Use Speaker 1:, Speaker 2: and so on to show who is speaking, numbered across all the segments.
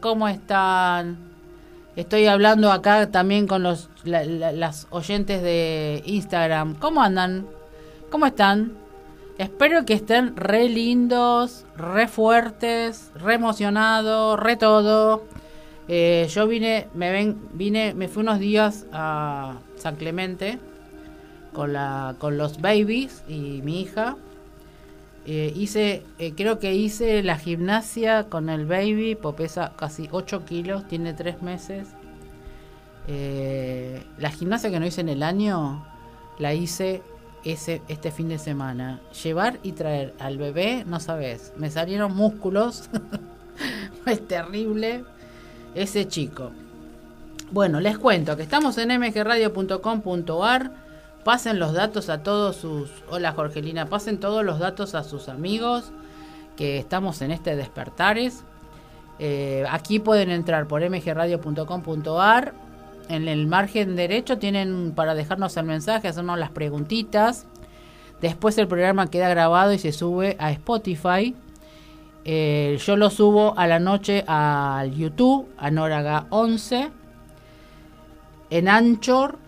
Speaker 1: ¿cómo están? Estoy hablando acá también con los las oyentes de Instagram. ¿Cómo andan? ¿Cómo están? Espero que estén re lindos, re fuertes, re emocionados, re todo. Eh, yo vine, me ven, vine, me fui unos días a San Clemente con la, con los babies y mi hija. Eh, hice, eh, creo que hice la gimnasia con el baby, pues pesa casi 8 kilos, tiene 3 meses. la gimnasia que no hice en el año, la hice ese, este fin de semana. Llevar y traer al bebé, no sabes, me salieron músculos. es terrible ese chico. Bueno, les cuento que estamos en mgradio.com.ar. Pasen los datos a todos sus... Hola Jorgelina, pasen todos los datos a sus amigos que estamos en este despertares. Eh, aquí pueden entrar por mgradio.com.ar en el margen derecho tienen para dejarnos el mensaje, hacernos las preguntitas. Después el programa queda grabado y se sube a Spotify. Eh, yo lo subo a la noche al YouTube, a Noraga 11, en Anchor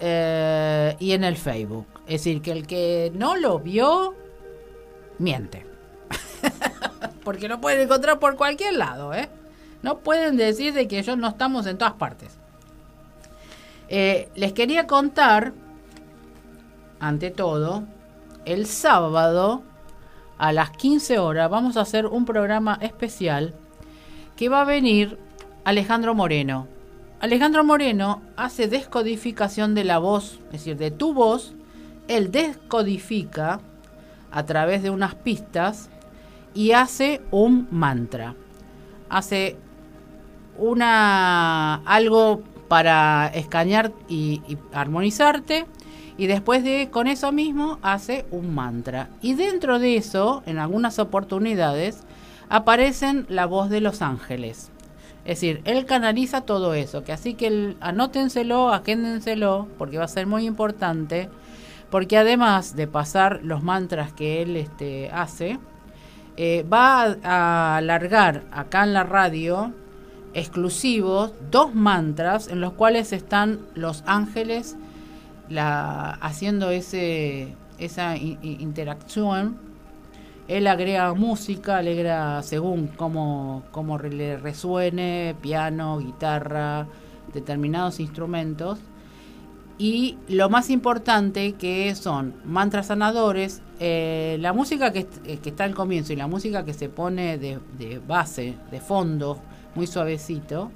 Speaker 1: eh, y en el Facebook. Es decir, que el que no lo vio, miente. Porque lo pueden encontrar por cualquier lado, ¿eh? No pueden decir de que ellos no estamos en todas partes. Eh, les quería contar, ante todo, el sábado a las 15 horas vamos a hacer un programa especial que va a venir Alejandro Moreno. Alejandro Moreno hace descodificación de la voz, es decir, de tu voz, él descodifica a través de unas pistas y hace un mantra. Hace una algo para escanear y, armonizarte. Y después de con eso mismo hace un mantra. Y dentro de eso, en algunas oportunidades, aparecen la voz de los ángeles. Es decir, él canaliza todo eso, que así que anótenselo, agéndenselo, porque va a ser muy importante, porque además de pasar los mantras que él este, hace, eh, va a alargar acá en la radio exclusivos, dos mantras en los cuales están los ángeles haciendo ese, esa interacción. Él agrega música, alegra según cómo, cómo le resuene, piano, guitarra, determinados instrumentos. Y lo más importante que son mantras sanadores, eh, la música que, que, está al comienzo y la música que se pone de, de base, de fondo, muy suavecito,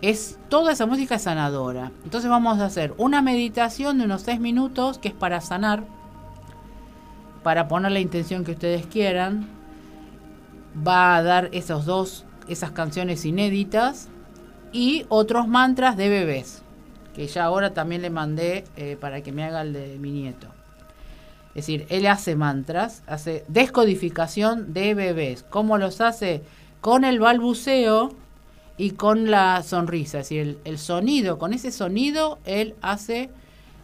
Speaker 1: es toda esa música sanadora. Entonces vamos a hacer una meditación de unos 6 minutos que es para sanar, para poner la intención que ustedes quieran. Va a dar esos dos, esas canciones inéditas y otros mantras de bebés, que ya ahora también le mandé eh, para que me haga el de mi nieto. Es decir, él hace mantras, hace descodificación de bebés. ¿Cómo los hace? con el balbuceo y con la sonrisa, es decir, el, sonido, con ese sonido él hace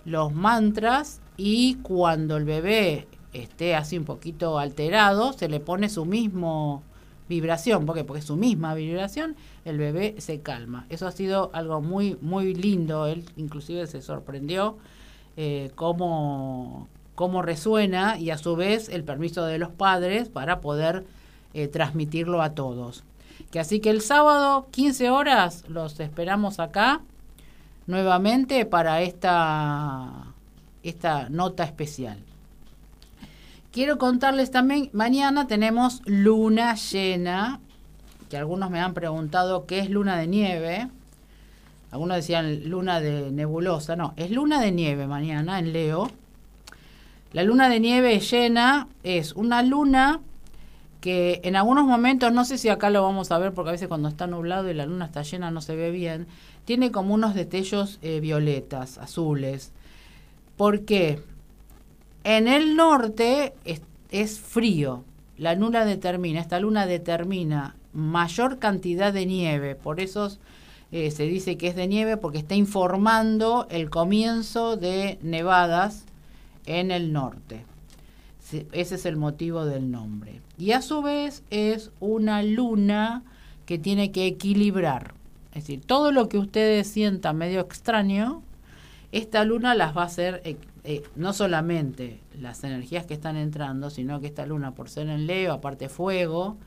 Speaker 1: los mantras y cuando el bebé esté así un poquito alterado, se le pone su mismo vibración, porque porque su misma vibración, el bebé se calma. Eso ha sido algo muy muy lindo. Él inclusive se sorprendió eh, cómo cómo resuena y a su vez el permiso de los padres para poder eh, transmitirlo a todos. Que así que el sábado, 15 horas, los esperamos acá nuevamente para esta, esta nota especial. Quiero contarles también, mañana tenemos luna llena, que algunos me han preguntado qué es luna de nieve. Algunos decían luna de nebulosa, no, es luna de nieve mañana en Leo. La luna de nieve llena es una luna que en algunos momentos, no sé si acá lo vamos a ver porque a veces cuando está nublado y la luna está llena no se ve bien, tiene como unos destellos eh, violetas, azules. porque En el norte es, frío, la luna determina, esta luna determina mayor cantidad de nieve, por eso eh, se dice que es de nieve porque está informando el comienzo de nevadas en el norte. Ese es el motivo del nombre. Y a su vez es una luna que tiene que equilibrar. Es decir, todo lo que ustedes sientan medio extraño, esta luna las va a hacer, eh, no solamente las energías que están entrando, sino que esta luna, por ser en Leo, aparte fuego,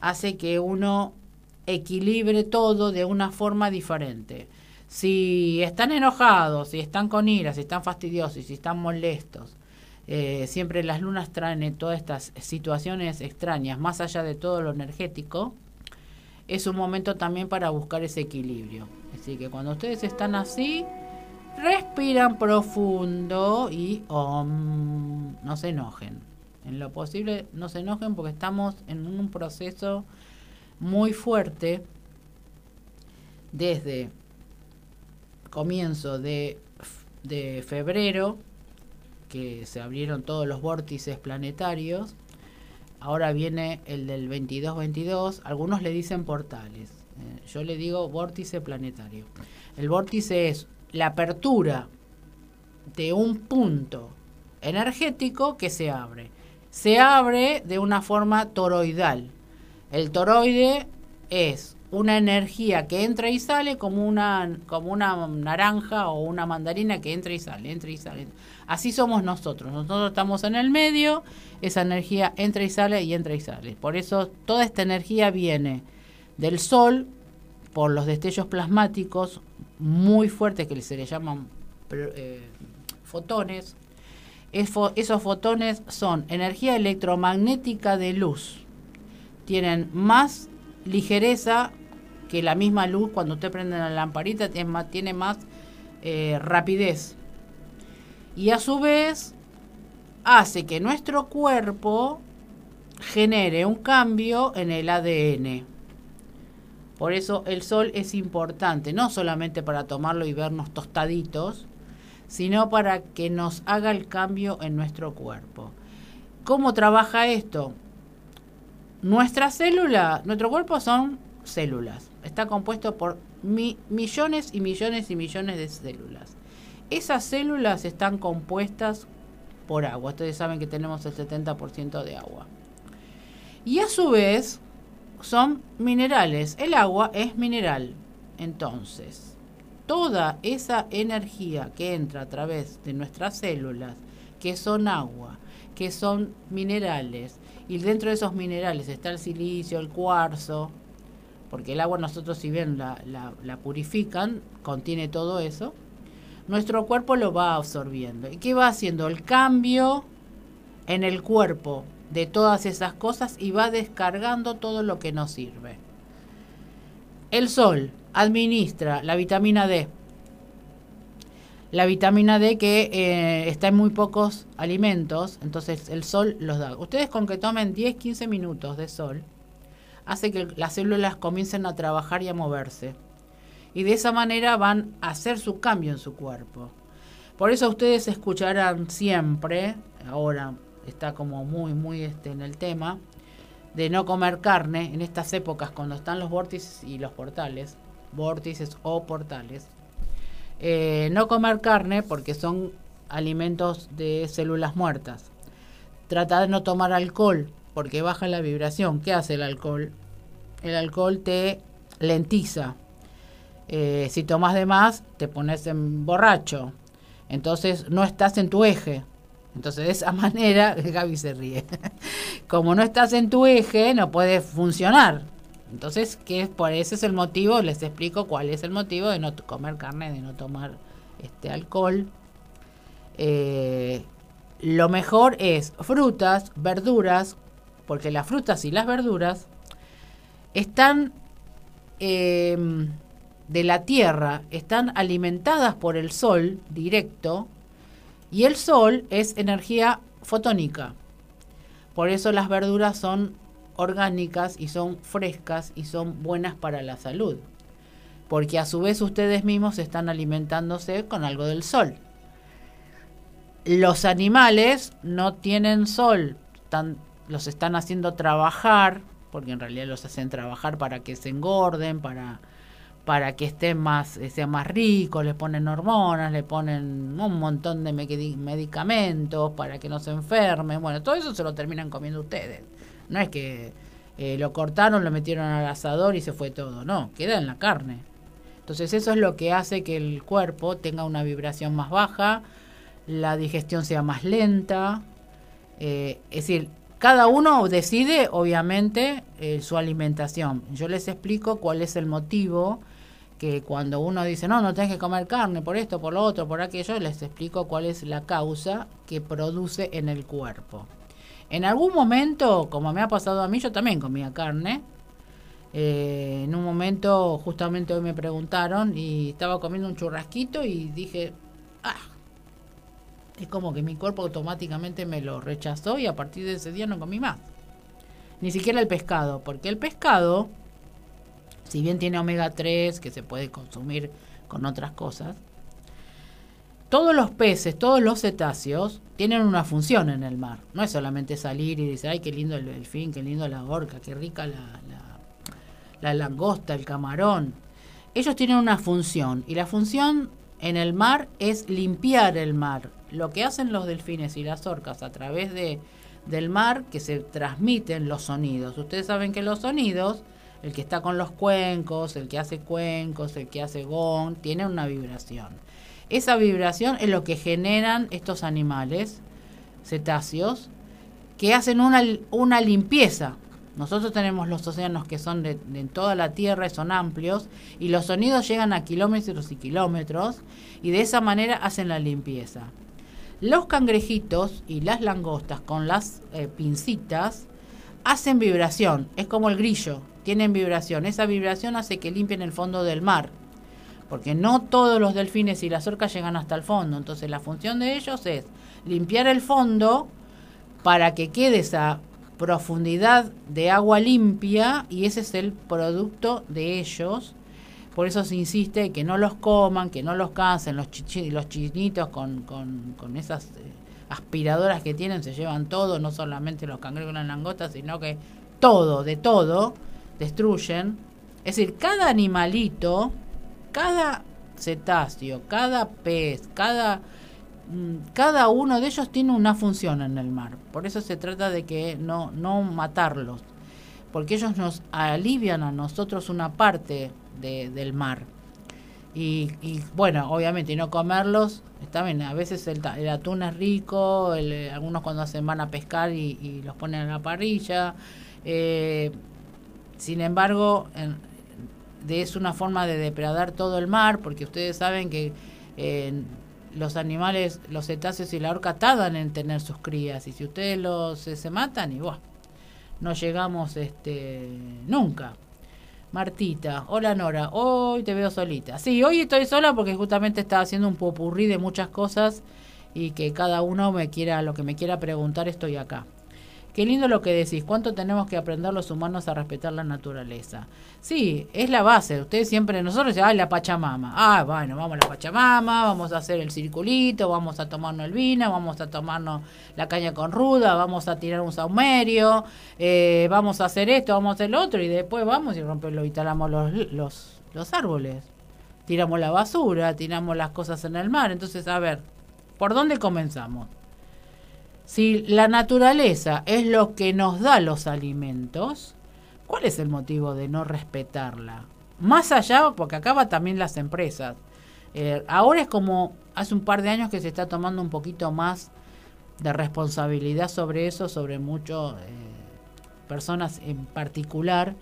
Speaker 1: hace que uno equilibre todo de una forma diferente. Si están enojados, si están con ira, si están fastidiosos, si están molestos, eh, siempre las lunas traen todas estas situaciones extrañas, más allá de todo lo energético, es un momento también para buscar ese equilibrio. Así que cuando ustedes están así, respiran profundo y no se enojen. En lo posible no se enojen porque estamos en un proceso muy fuerte desde comienzo de, de febrero, que se abrieron todos los vórtices planetarios, ahora viene el del 22-22, algunos le dicen portales, eh, yo le digo vórtice planetario. El vórtice es la apertura de un punto energético que se abre. Se abre de una forma toroidal. El toroide es una energía que entra y sale como una, como una naranja o una mandarina que entra y sale, entra y sale. Así somos nosotros. Nosotros estamos en el medio, esa energía entra y sale y entra y sale. Por eso toda esta energía viene del Sol por los destellos plasmáticos muy fuertes que se le llaman eh, fotones. esos fotones son energía electromagnética de luz. Tienen más ligereza que la misma luz cuando usted prende la lamparita tiene más, tiene más eh, rapidez. Y a su vez hace que nuestro cuerpo genere un cambio en el ADN. Por eso el sol es importante, no solamente para tomarlo y vernos tostaditos, sino para que nos haga el cambio en nuestro cuerpo. ¿Cómo trabaja esto? Nuestra célula, nuestro cuerpo son células está compuesto por millones y millones y millones de células. Esas células están compuestas por agua. Ustedes saben que tenemos el 70% de agua. Y a su vez son minerales. El agua es mineral. Entonces, toda esa energía que entra a través de nuestras células, que son agua, que son minerales, y dentro de esos minerales está el silicio, el cuarzo, porque el agua nosotros si bien la, la, purifican, contiene todo eso, nuestro cuerpo lo va absorbiendo. ¿Y qué va haciendo? El cambio en el cuerpo de todas esas cosas y va descargando todo lo que nos sirve. El sol administra la vitamina D. La vitamina D que eh, está en muy pocos alimentos, entonces el sol los da. Ustedes con que tomen 10-15 minutos de sol, hace que las células comiencen a trabajar y a moverse. Y de esa manera van a hacer su cambio en su cuerpo. Por eso ustedes escucharán siempre, ahora está como muy, muy este, en el tema, de no comer carne en estas épocas cuando están los vórtices y los portales, vórtices o portales. Eh, no comer carne porque son alimentos de células muertas. Trata de no tomar alcohol porque baja la vibración. ¿Qué hace el alcohol? El alcohol te lentiza. Eh, si tomas de más, te pones en borracho. Entonces no estás en tu eje. Entonces de esa manera, Gaby se ríe. Como no estás en tu eje, no puedes funcionar. Entonces, ¿qué por ese es el motivo, les explico cuál es el motivo de no comer carne, de no tomar este alcohol. Eh, lo mejor es frutas, verduras, porque las frutas y las verduras están em, de la tierra, están alimentadas por el sol directo y el sol es energía fotónica. Por eso las verduras son orgánicas y son frescas y son buenas para la salud. Porque a su vez ustedes mismos están alimentándose con algo del sol. Los animales no tienen sol, los están haciendo trabajar, porque en realidad los hacen trabajar para que se engorden, para, para que estén más, eh, sean más ricos, les ponen hormonas, le ponen un montón de medicamentos para que no se enfermen. Bueno, todo eso se lo terminan comiendo ustedes. No es que eh, lo cortaron, lo metieron al asador y se fue todo. No, queda en la carne. Entonces eso es lo que hace que el cuerpo tenga una vibración más baja, la digestión sea más lenta. Eh, es decir, cada uno decide, obviamente, eh, su alimentación. Yo les explico cuál es el motivo que cuando uno dice, no, no tenés que comer carne por esto, por lo otro, por aquello, les explico cuál es la causa que produce en el cuerpo. En algún momento, como me ha pasado a mí, yo también comía carne. Eh, en un momento, justamente hoy me preguntaron y estaba comiendo un churrasquito y dije, es como que mi cuerpo automáticamente me lo rechazó y a partir de ese día no comí más. Ni siquiera el pescado, porque el pescado si bien tiene omega 3 que se puede consumir con otras cosas, todos los peces, todos los cetáceos tienen una función en el mar. No es solamente salir y decir, ay, qué lindo el delfín, qué lindo la orca, qué rica la, la langosta, el camarón. Ellos tienen una función y la función en el mar es limpiar el mar. Lo que hacen los delfines y las orcas a través de, del mar, que se transmiten los sonidos. Ustedes saben que los sonidos el que está con los cuencos, el que hace cuencos, el que hace gong, tiene una vibración. Esa vibración es lo que generan estos animales cetáceos que hacen una, una limpieza. Nosotros tenemos los océanos que son de, toda la Tierra y son amplios y los sonidos llegan a kilómetros y kilómetros y de esa manera hacen la limpieza. Los cangrejitos y las langostas con las eh, pincitas hacen vibración, es como el grillo, tienen vibración. Esa vibración hace que limpien el fondo del mar, porque no todos los delfines y las orcas llegan hasta el fondo. Entonces la función de ellos es limpiar el fondo para que quede esa profundidad de agua limpia y ese es el producto de ellos. Por eso se insiste que no los coman, que no los cansen, los, los chinitos con, con, con esas eh, aspiradoras que tienen se llevan todo, no solamente los cangrejos y las langostas, sino que todo, de todo destruyen. Es decir, cada animalito, cada cetáceo, cada pez, cada, cada uno de ellos tiene una función en el mar. Por eso se trata de que no, no matarlos, porque ellos nos alivian a nosotros una parte de, del mar. Y, bueno, obviamente, y no comerlos, está bien, a veces el, el atún es rico, algunos cuando hacen van a pescar y, los ponen en la parrilla. Eh, sin embargo, es una forma de depredar todo el mar, porque ustedes saben que los animales, los cetáceos y la orca tardan en tener sus crías, y si ustedes los se, matan, y no llegamos este nunca. Martita, hola Nora, hoy te veo solita. Sí, hoy estoy sola porque justamente estaba haciendo un popurrí de muchas cosas y que cada uno me quiera, lo que me quiera preguntar, estoy acá. Qué lindo lo que decís, cuánto tenemos que aprender los humanos a respetar la naturaleza. Sí, es la base. Ustedes siempre, nosotros, ah, la Pachamama. Ah, bueno, vamos a la Pachamama, vamos a hacer el circulito, vamos a tomarnos el vino, vamos a tomarnos la caña con ruda, vamos a tirar un saumerio, eh, vamos a hacer esto, vamos a hacer lo otro, y después vamos y rompemos y talamos los, los, los árboles. Tiramos la basura, tiramos las cosas en el mar. Entonces, a ver, ¿por dónde comenzamos? Si la naturaleza es lo que nos da los alimentos, ¿cuál es el motivo de no respetarla? Más allá, porque acaba también las empresas. Eh, ahora es como hace un par de años que se está tomando un poquito más de responsabilidad sobre eso, sobre muchas eh, personas en particular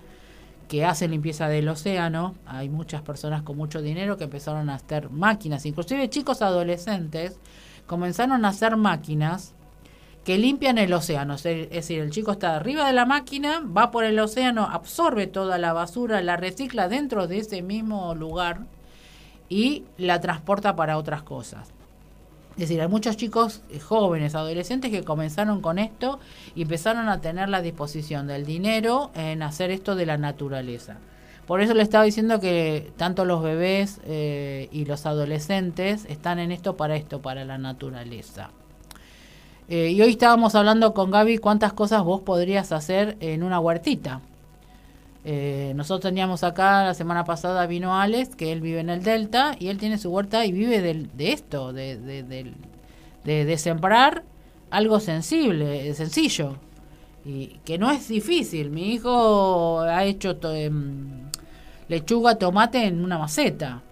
Speaker 1: que hacen limpieza del océano. Hay muchas personas con mucho dinero que empezaron a hacer máquinas, inclusive chicos adolescentes comenzaron a hacer máquinas que limpian el océano. Es decir, el chico está arriba de la máquina, va por el océano, absorbe toda la basura, la recicla dentro de ese mismo lugar y la transporta para otras cosas. Es decir, hay muchos chicos eh, jóvenes, adolescentes que comenzaron con esto y empezaron a tener la disposición del dinero en hacer esto de la naturaleza. Por eso le estaba diciendo que tanto los bebés eh, y los adolescentes están en esto para esto, para la naturaleza. Eh, y hoy estábamos hablando con Gaby cuántas cosas vos podrías hacer en una huertita. Eh, nosotros teníamos acá, la semana pasada vino Alex, que él vive en el Delta, y él tiene su huerta y vive de esto, de, de, sembrar algo sensible, sencillo. Y que no es difícil. Mi hijo ha hecho em, lechuga, tomate en una maceta.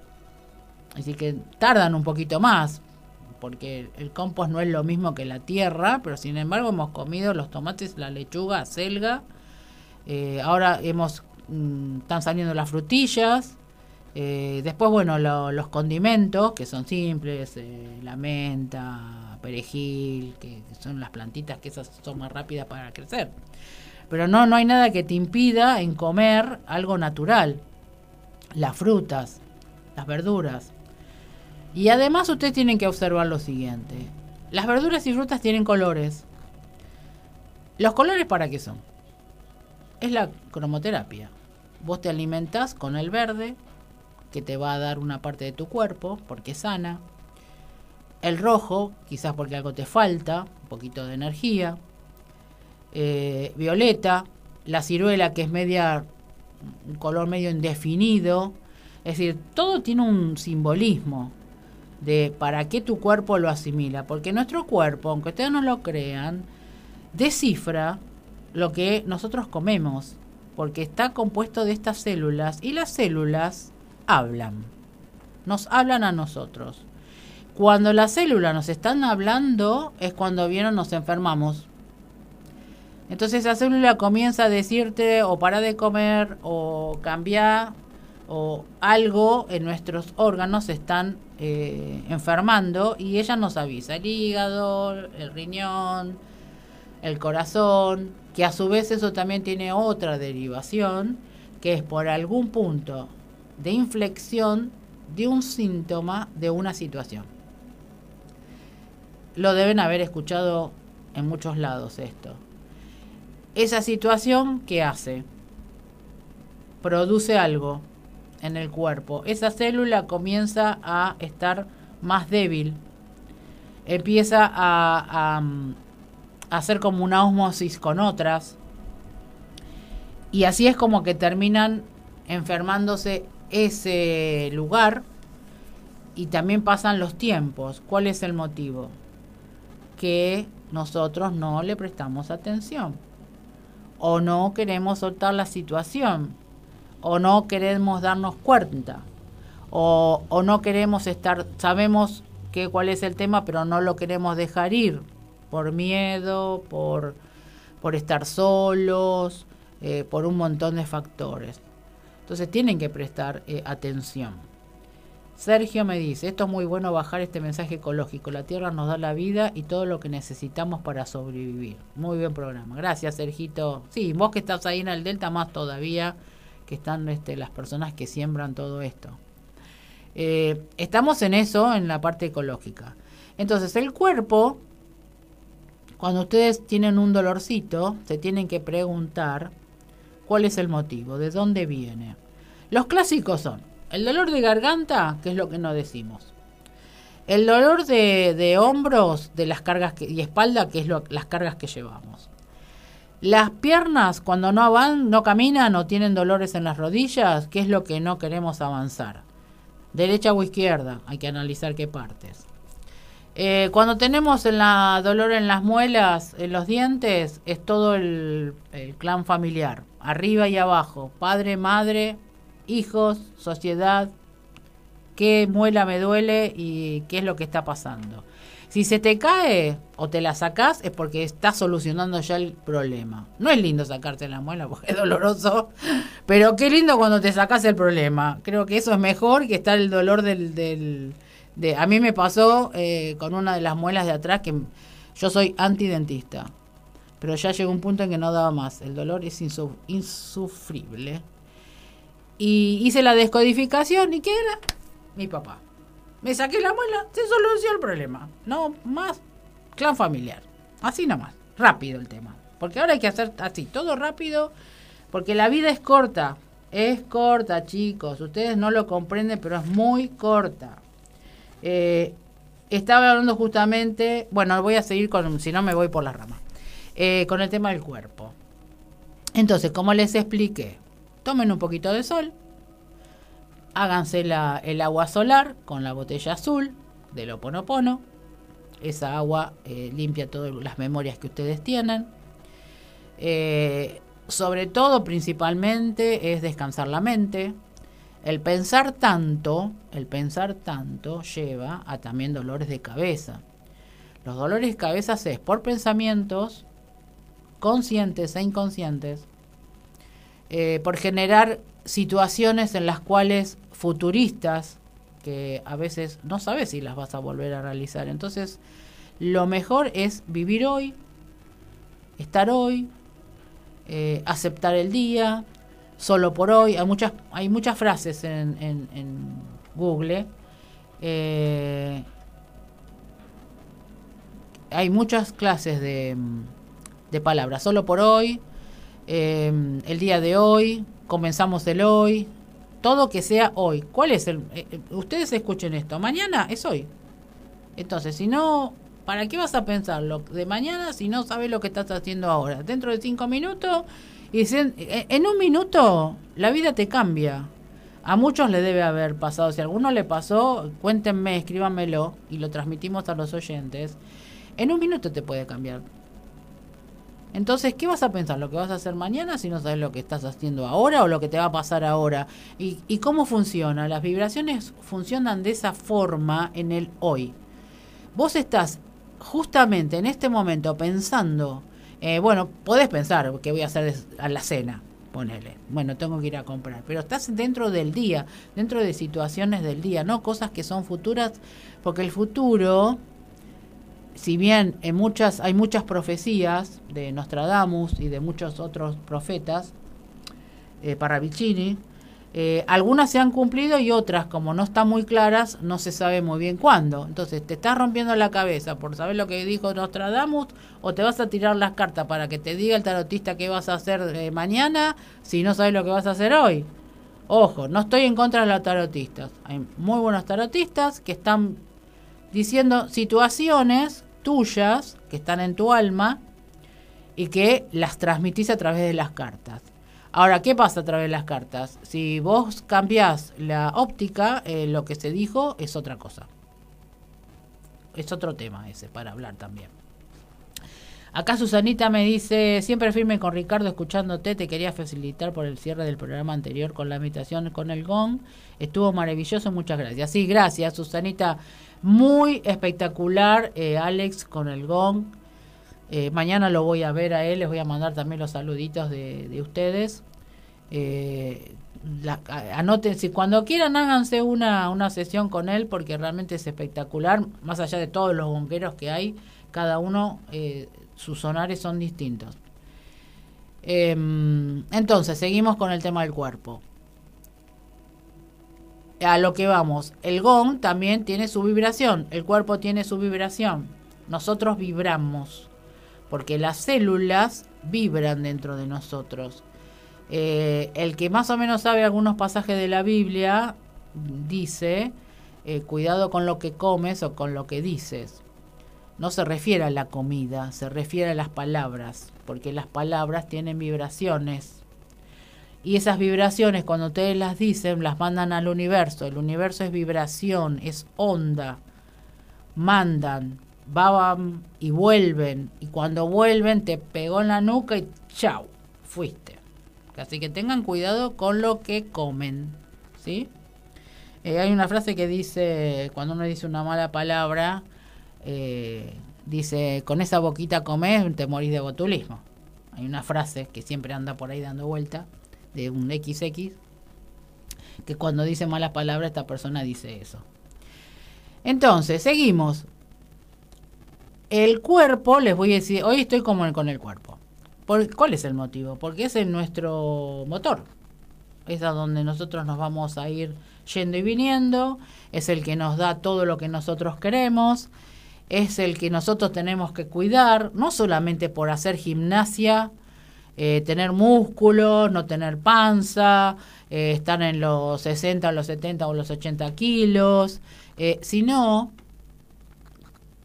Speaker 1: Así que tardan un poquito más, porque el compost no es lo mismo que la tierra, pero sin embargo hemos comido los tomates, la lechuga, selga. Eh, ahora hemos mm, están saliendo las frutillas. Eh, después, bueno, los condimentos, que son simples, eh, la menta, perejil, que, son las plantitas que esas son más rápidas para crecer. Pero no, no hay nada que te impida en comer algo natural. Las frutas, las verduras. Y además ustedes tienen que observar lo siguiente. Las verduras y frutas tienen colores. ¿Los colores para qué son? Es la cromoterapia. Vos te alimentás con el verde, que te va a dar una parte de tu cuerpo, porque es sana. El rojo, quizás porque algo te falta, un poquito de energía. Eh, violeta, la ciruela, que es media, un color medio indefinido. Es decir, todo tiene un simbolismo de para qué tu cuerpo lo asimila, porque nuestro cuerpo, aunque ustedes no lo crean, descifra lo que nosotros comemos, porque está compuesto de estas células y las células hablan, nos hablan a nosotros. Cuando las células nos están hablando es cuando vieron nos enfermamos. Entonces esa célula comienza a decirte o para de comer o cambiar o algo en nuestros órganos están eh, enfermando y ella nos avisa, el hígado, el riñón, el corazón, que a su vez eso también tiene otra derivación, que es por algún punto de inflexión de un síntoma de una situación. Lo deben haber escuchado en muchos lados esto. Esa situación, ¿qué hace? Produce algo, en el cuerpo. Esa célula comienza a estar más débil, empieza a, hacer como una osmosis con otras, y así es como que terminan enfermándose ese lugar y también pasan los tiempos. ¿Cuál es el motivo? Que nosotros no le prestamos atención o no queremos soltar la situación o no queremos darnos cuenta o, o no queremos estar, sabemos que cuál es el tema, pero no lo queremos dejar ir por miedo, por, por estar solos, eh, por un montón de factores. Entonces tienen que prestar eh, atención. Sergio me dice, esto es muy bueno bajar este mensaje ecológico. La Tierra nos da la vida y todo lo que necesitamos para sobrevivir. Muy bien programa. Gracias, Sergito. Sí, vos que estás ahí en el Delta más todavía que están este, las personas que siembran todo esto. Eh, estamos en eso, en la parte ecológica. Entonces, el cuerpo, cuando ustedes tienen un dolorcito, se tienen que preguntar cuál es el motivo, de dónde viene. Los clásicos son el dolor de garganta, que es lo que no decimos. El dolor de, hombros, de las cargas y espalda, que es lo, las cargas que llevamos. Las piernas cuando no van, no caminan o tienen dolores en las rodillas, ¿qué es lo que no queremos avanzar? Derecha o izquierda, hay que analizar qué partes. Eh, cuando tenemos el dolor en las muelas, en los dientes, es todo el clan familiar, arriba y abajo, padre, madre, hijos, sociedad, qué muela me duele y qué es lo que está pasando. Si se te cae o te la sacás es porque estás solucionando ya el problema. No es lindo sacarte la muela porque es doloroso, pero qué lindo cuando te sacas el problema. Creo que eso es mejor que estar el dolor del... del de, a mí me pasó eh, con una de las muelas de atrás que yo soy antidentista, pero ya llegó un punto en que no daba más. El dolor es insufrible. Y hice la descodificación y ¿qué era? Mi papá me saqué la muela, se solucionó el problema. No más clan familiar. Así nomás. Rápido el tema. Porque ahora hay que hacer así, todo rápido. Porque la vida es corta. Es corta, chicos. Ustedes no lo comprenden, pero es muy corta. Eh, estaba hablando justamente, bueno, voy a seguir con, si no me voy por la rama, eh, con el tema del cuerpo. Entonces, como les expliqué, tomen un poquito de sol, háganse la, el agua solar con la botella azul del Oponopono. Esa agua eh, limpia todas las memorias que ustedes tienen. Eh, sobre todo, principalmente, es descansar la mente. El pensar tanto, el pensar tanto lleva a también dolores de cabeza. Los dolores de cabeza es por pensamientos conscientes e inconscientes, eh, por generar situaciones en las cuales futuristas, que a veces no sabes si las vas a volver a realizar. Entonces, lo mejor es vivir hoy, estar hoy, eh, aceptar el día, solo por hoy. Hay muchas, hay muchas frases en, en, Google. Eh, hay muchas clases de, de, palabras. Solo por hoy, eh, el día de hoy, comenzamos el hoy, todo que sea hoy. ¿Cuál es el...? ustedes escuchen esto, mañana es hoy. Entonces, si no ¿Para qué vas a pensar lo de mañana si no sabes lo que estás haciendo ahora? Dentro de cinco minutos, y eh, en un minuto la vida te cambia. A muchos le debe haber pasado. Si a alguno le pasó, cuéntenme, escríbanmelo y lo transmitimos a los oyentes. En un minuto te puede cambiar. Entonces, ¿qué vas a pensar? ¿Lo que vas a hacer mañana si no sabes lo que estás haciendo ahora o lo que te va a pasar ahora? ¿Y, y cómo funciona? Las vibraciones funcionan de esa forma en el hoy. Vos estás justamente en este momento pensando, eh, bueno, podés pensar que voy a hacer a la cena, ponele, bueno, tengo que ir a comprar, pero estás dentro del día, dentro de situaciones del día, no cosas que son futuras, porque el futuro, si bien en muchas, hay muchas profecías de Nostradamus y de muchos otros profetas, eh, para Vicini, eh, algunas se han cumplido y otras, como no están muy claras, no se sabe muy bien cuándo. Entonces, ¿te estás rompiendo la cabeza por saber lo que dijo Nostradamus o te vas a tirar las cartas para que te diga el tarotista qué vas a hacer eh, mañana si no sabes lo que vas a hacer hoy? Ojo, no estoy en contra de los tarotistas. Hay muy buenos tarotistas que están diciendo situaciones tuyas que están en tu alma y que las transmitís a través de las cartas. Ahora, ¿qué pasa a través de las cartas? Si vos cambiás la óptica, eh, lo que se dijo es otra cosa. Es otro tema ese para hablar también. Acá Susanita me dice, siempre firme con Ricardo escuchándote, te quería facilitar por el cierre del programa anterior con la invitación con el gong. Estuvo maravilloso, muchas gracias. Sí, gracias Susanita. Muy espectacular, eh, Alex, con el gong. Eh, mañana lo voy a ver a él, les voy a mandar también los saluditos de, ustedes. Eh, anoten, si cuando quieran háganse una, una sesión con él porque realmente es espectacular, más allá de todos los bonqueros que hay, cada uno, eh, sus sonares son distintos. Em, entonces, seguimos con el tema del cuerpo. A lo que vamos, el gong también tiene su vibración, el cuerpo tiene su vibración, nosotros vibramos porque las células vibran dentro de nosotros. Eh, el que más o menos sabe algunos pasajes de la Biblia dice, eh, cuidado con lo que comes o con lo que dices. No se refiere a la comida, se refiere a las palabras, porque las palabras tienen vibraciones. Y esas vibraciones, cuando ustedes las dicen, las mandan al universo. El universo es vibración, es onda. Mandan van y vuelven. Y cuando vuelven te pegó en la nuca y chau, fuiste. Así que tengan cuidado con lo que comen. ¿Sí? Eh, hay una frase que dice, cuando uno dice una mala palabra, eh, dice, con esa boquita comes, te morís de botulismo. Hay una frase que siempre anda por ahí dando vuelta, de un XX, que cuando dice malas palabras, esta persona dice eso. Entonces, seguimos. El cuerpo, les voy a decir, hoy estoy como con el cuerpo. ¿Cuál es el motivo? Porque es nuestro motor. Es a donde nosotros nos vamos a ir yendo y viniendo. Es el que nos da todo lo que nosotros queremos. Es el que nosotros tenemos que cuidar, no solamente por hacer gimnasia, eh, tener músculos, no tener panza, eh, estar en los 60, los 70 o los 80 kilos, eh, sino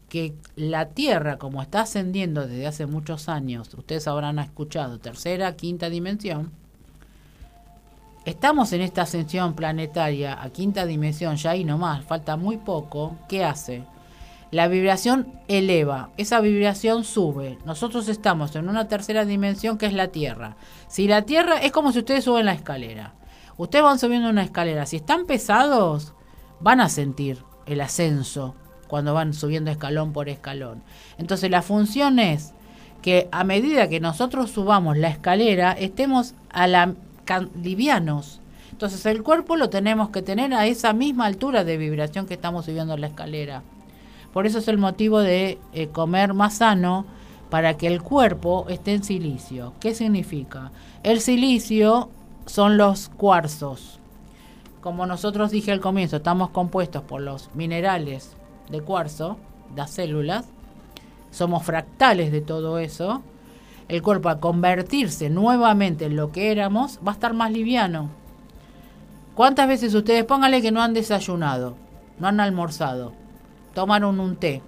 Speaker 1: que la Tierra, como está ascendiendo desde hace muchos años, ustedes habrán escuchado, tercera, quinta dimensión, estamos en esta ascensión planetaria a quinta dimensión, ya ahí nomás, falta muy poco, ¿qué hace? La vibración eleva, esa vibración sube. Nosotros estamos en una tercera dimensión que es la Tierra. Si la Tierra es como si ustedes suben la escalera. Ustedes van subiendo una escalera. Si están pesados, van a sentir el ascenso cuando van subiendo escalón por escalón. Entonces la función es que a medida que nosotros subamos la escalera, estemos a la, livianos. Entonces el cuerpo lo tenemos que tener a esa misma altura de vibración que estamos subiendo la escalera. Por eso es el motivo de eh, comer más sano para que el cuerpo esté en silicio. ¿Qué significa? El silicio son los cuarzos. Como nosotros dije al comienzo, estamos compuestos por los minerales de cuarzo, las células, somos fractales de todo eso. El cuerpo a convertirse nuevamente en lo que éramos va a estar más liviano. ¿Cuántas veces ustedes pónganle que no han desayunado, no han almorzado? Tomaron un té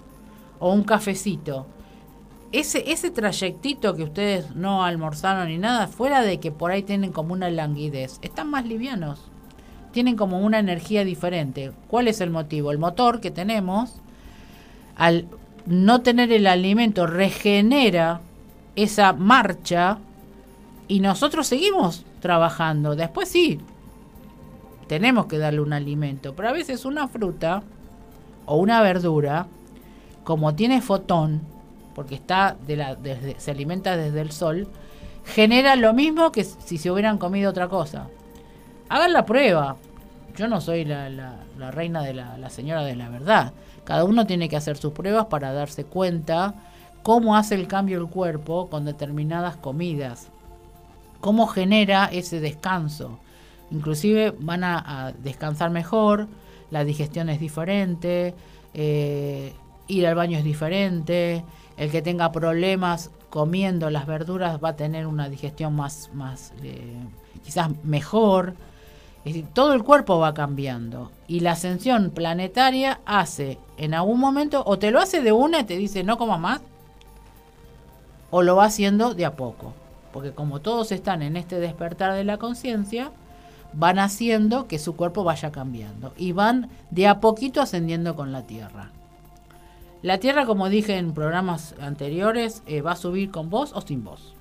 Speaker 1: o un cafecito, ese, ese trayectito que ustedes no almorzaron ni nada, fuera de que por ahí tienen como una languidez, están más livianos, tienen como una energía diferente. ¿Cuál es el motivo? El motor que tenemos, al no tener el alimento, regenera esa marcha y nosotros seguimos trabajando. Después sí, tenemos que darle un alimento, pero a veces una fruta o una verdura, como tiene fotón, porque está de la, se alimenta desde el sol, genera lo mismo que si se hubieran comido otra cosa. Hagan la prueba. Yo no soy la, reina de la, la señora de la verdad. Cada uno tiene que hacer sus pruebas para darse cuenta cómo hace el cambio el cuerpo con determinadas comidas, cómo genera ese descanso. Inclusive van a descansar mejor, la digestión es diferente, eh, ir al baño es diferente, el que tenga problemas comiendo las verduras va a tener una digestión más, más eh, quizás mejor. Todo el cuerpo va cambiando y la ascensión planetaria hace en algún momento o te lo hace de una y te dice no comas más o lo va haciendo de a poco. Porque como todos están en este despertar de la conciencia, van haciendo que su cuerpo vaya cambiando y van de a poquito ascendiendo con la Tierra. La Tierra, como dije en programas anteriores, eh, va a subir con vos o sin vos.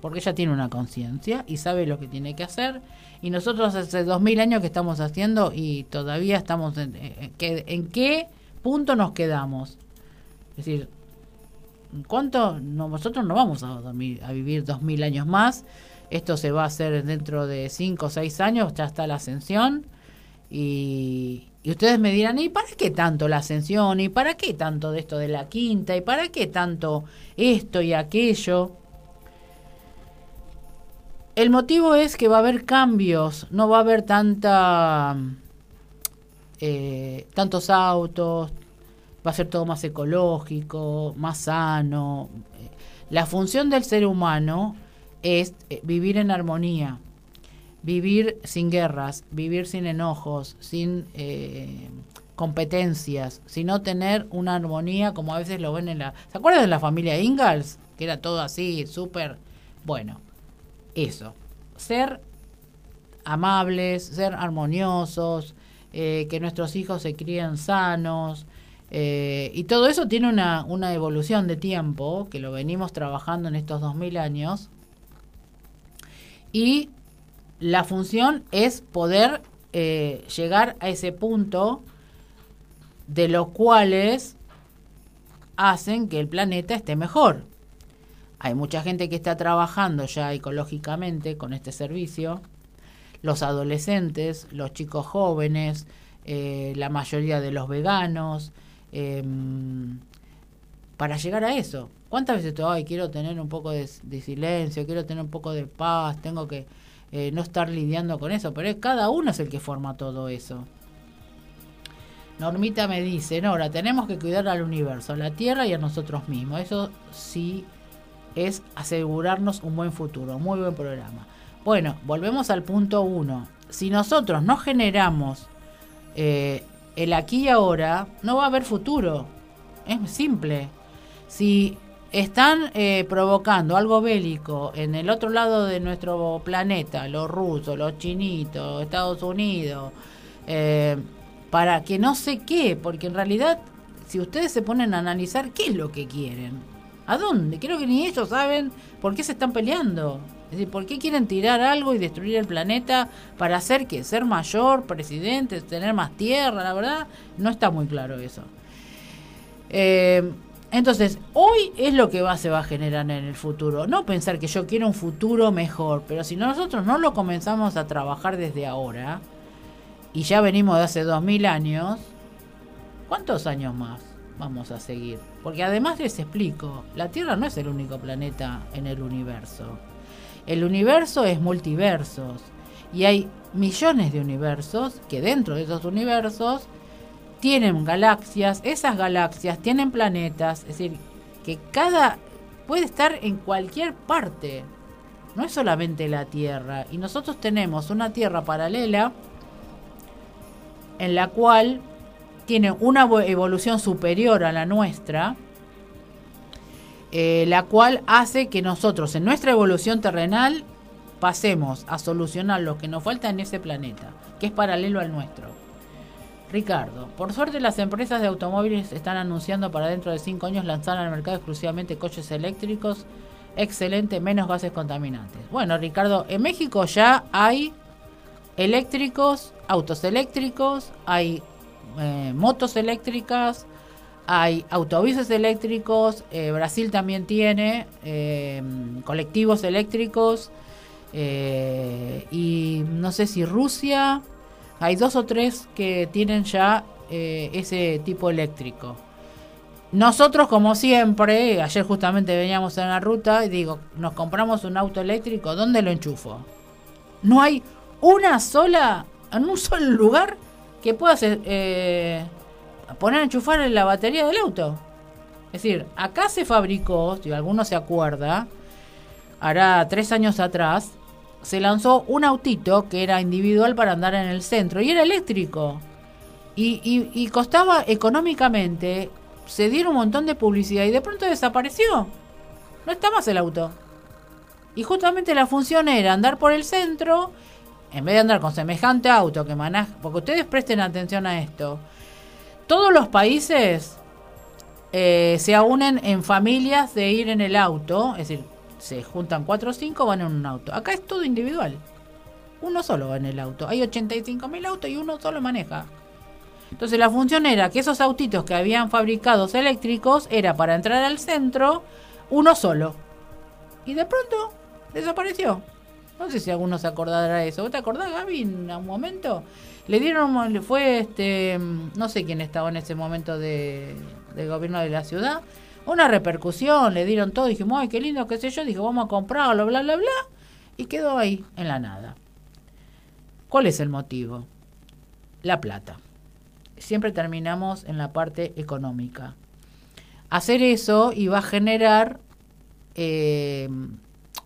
Speaker 1: Porque ella tiene una conciencia y sabe lo que tiene que hacer. Y nosotros hace dos mil años que estamos haciendo y todavía estamos en, eh, en, qué punto nos quedamos. Es decir, ¿cuánto? nosotros no vamos a, a vivir dos mil años más esto se va a hacer dentro de 5 o 6 años, ya está la ascensión. Y, ustedes me dirán, ¿y para qué tanto la ascensión? ¿Y para qué tanto de esto de la quinta? ¿Y para qué tanto esto y aquello? El motivo es que va a haber cambios, no va a haber tanta eh, tantos autos, va a ser todo más ecológico, más sano. La función del ser humano es eh, vivir en armonía, vivir sin guerras, vivir sin enojos, sin eh, competencias, sino tener una armonía como a veces lo ven en la... ¿Se acuerdan de la familia Ingalls? Que era todo así, súper... Bueno, eso. Ser amables, ser armoniosos, eh, que nuestros hijos se críen sanos. y todo eso tiene una, una evolución de tiempo, que lo venimos trabajando en estos 2000 años, y la función es poder eh, llegar a ese punto de los cuales hacen que el planeta esté mejor. Hay mucha gente que está trabajando ya ecológicamente con este servicio, los adolescentes, los chicos jóvenes, eh, la mayoría de los veganos, em, para llegar a eso. ¿Cuántas veces te, ay, quiero tener un poco de, silencio, quiero tener un poco de paz, tengo que eh, no estar lidiando con eso? Pero es, cada uno es el que forma todo eso. Normita me dice, Nora, tenemos que cuidar al universo, a la Tierra y a nosotros mismos. Eso sí es asegurarnos un buen futuro, muy buen programa. Bueno, volvemos al punto uno. Si nosotros no generamos eh, el aquí y ahora, no va a haber futuro. Es simple. Si están eh, provocando algo bélico en el otro lado de nuestro planeta, los rusos, los chinitos, Estados Unidos, eh, para que no sé qué, porque en realidad si ustedes se ponen a analizar qué es lo que quieren, a dónde, creo que ni ellos saben por qué se están peleando. Es decir, ¿por qué quieren tirar algo y destruir el planeta para hacer que ser mayor, presidente, tener más tierra? La verdad, no está muy claro eso. Eh, entonces, hoy es lo que se va a generar en el futuro. No pensar que yo quiero un futuro mejor, pero si nosotros no lo comenzamos a trabajar desde ahora, y ya venimos de hace dos mil años, ¿cuántos años más vamos a seguir? Porque además les explico, la Tierra no es el único planeta en el universo. El universo es multiversos y hay millones de universos que dentro de esos universos tienen galaxias, esas galaxias tienen planetas, es decir, que cada puede estar en cualquier parte. No es solamente la Tierra y nosotros tenemos una Tierra paralela en la cual tiene una evolución superior a la nuestra, eh, la cual hace que nosotros en nuestra evolución terrenal pasemos a solucionar lo que nos falta en ese planeta, que es paralelo al nuestro. Ricardo, por suerte las empresas de automóviles están anunciando para dentro de cinco años lanzar al mercado exclusivamente coches eléctricos. Excelente, menos gases contaminantes. Bueno, Ricardo, en México ya hay eléctricos, autos eléctricos, hay eh, motos eléctricas, hay autobuses eléctricos, eh, Brasil también tiene eh, colectivos eléctricos y no sé si Rusia, hay dos o tres que tienen ya ese tipo eléctrico. Nosotros, como siempre, ayer justamente veníamos en la ruta y digo, nos compramos un auto eléctrico, ¿dónde lo enchufo? No hay una sola, en un solo lugar que pueda ser poner a enchufar en la batería del auto. Es decir, acá se fabricó, si alguno se acuerda, hará tres años atrás, se lanzó un autito que era individual para andar en el centro y era eléctrico. Y, costaba económicamente, se dieron un montón de publicidad y de pronto desapareció. No está más el auto. Y justamente la función era andar por el centro, en vez de andar con semejante auto que maneja, porque ustedes presten atención a esto, todos los países eh, se unen en familias de ir en el auto, es decir, se juntan cuatro o cinco, van en un auto. Acá es todo individual. Uno solo va en el auto. Hay 85 mil autos y uno solo maneja. Entonces la función era que esos autitos que habían fabricados eléctricos era para entrar al centro uno solo. Y de pronto desapareció. No sé si alguno se acordará de eso. ¿Vos te acordás, Gaby, en un momento? Le dieron, fue este, no sé quién estaba en ese momento de, del gobierno de la ciudad, una repercusión, le dieron todo, dijimos, ay, qué lindo, qué sé yo, dijo, vamos a comprarlo, bla, bla, bla, y quedó ahí, en la nada. ¿Cuál es el motivo? La plata. Siempre terminamos en la parte económica. Hacer eso iba a generar eh,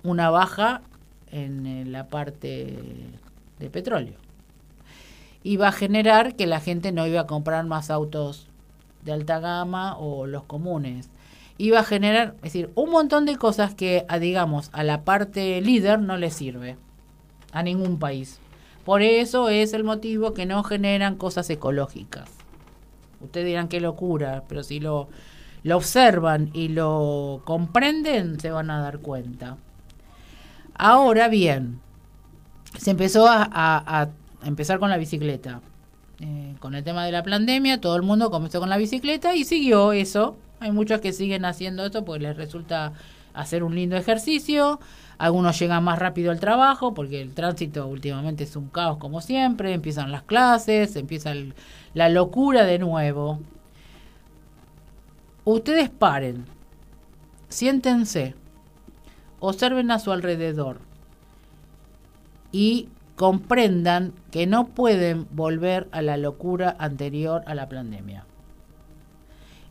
Speaker 1: una baja en la parte de petróleo iba a generar que la gente no iba a comprar más autos de alta gama o los comunes. Iba a generar, es decir, un montón de cosas que, a, digamos, a la parte líder no le sirve a ningún país. Por eso es el motivo que no generan cosas ecológicas. Ustedes dirán qué locura, pero si lo, lo observan y lo comprenden, se van a dar cuenta. Ahora bien, se empezó a empezar con la bicicleta. Eh, con el tema de la pandemia, todo el mundo comenzó con la bicicleta y siguió eso. Hay muchos que siguen haciendo esto porque les resulta hacer un lindo ejercicio. Algunos llegan más rápido al trabajo porque el tránsito últimamente es un caos como siempre. Empiezan las clases, empieza la locura de nuevo. Ustedes paren, siéntense, observen a su alrededor y comprendan que no pueden volver a la locura anterior a la pandemia.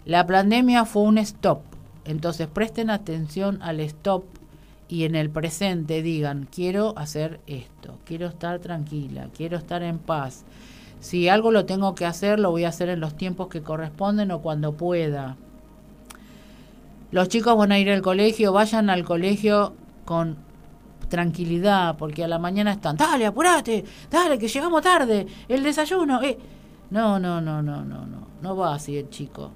Speaker 1: La pandemia fue un stop, entonces presten atención al stop y en el presente digan, quiero hacer esto, quiero estar tranquila, quiero estar en paz. Si algo lo tengo que hacer, lo voy a hacer en los tiempos que corresponden o cuando pueda. Los chicos van a ir al colegio, vayan al colegio con tranquilidad, porque a la mañana están, dale, apurate, dale, que llegamos tarde, el desayuno. Eh. No, no, no, no, no, no, no va así el chico.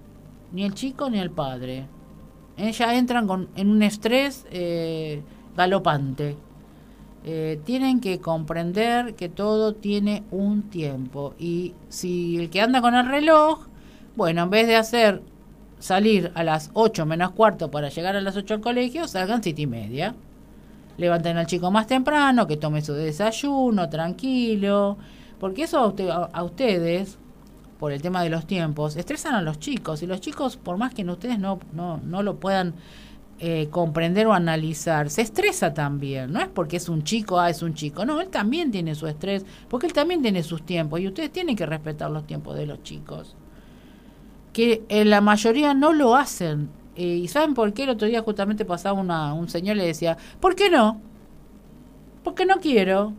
Speaker 1: Ni el chico ni el padre. Eh, ya entran con, en un estrés eh, galopante. Eh, tienen que comprender que todo tiene un tiempo. Y si el que anda con el reloj, bueno, en vez de hacer salir a las 8 menos cuarto para llegar a las 8 al colegio, salgan siete y media. Levanten al chico más temprano, que tome su desayuno, tranquilo. Porque eso a, ustedes, por el tema de los tiempos, estresan a los chicos. Y los chicos, por más que ustedes no, no, no lo puedan eh, comprender o analizar, se estresa también. No es porque es un chico, ah, es un chico. No, él también tiene su estrés, porque él también tiene sus tiempos. Y ustedes tienen que respetar los tiempos de los chicos que en la mayoría no lo hacen. Eh, ¿Y saben por qué? El otro día justamente pasaba una, un señor y le decía, ¿por qué no? Porque no quiero.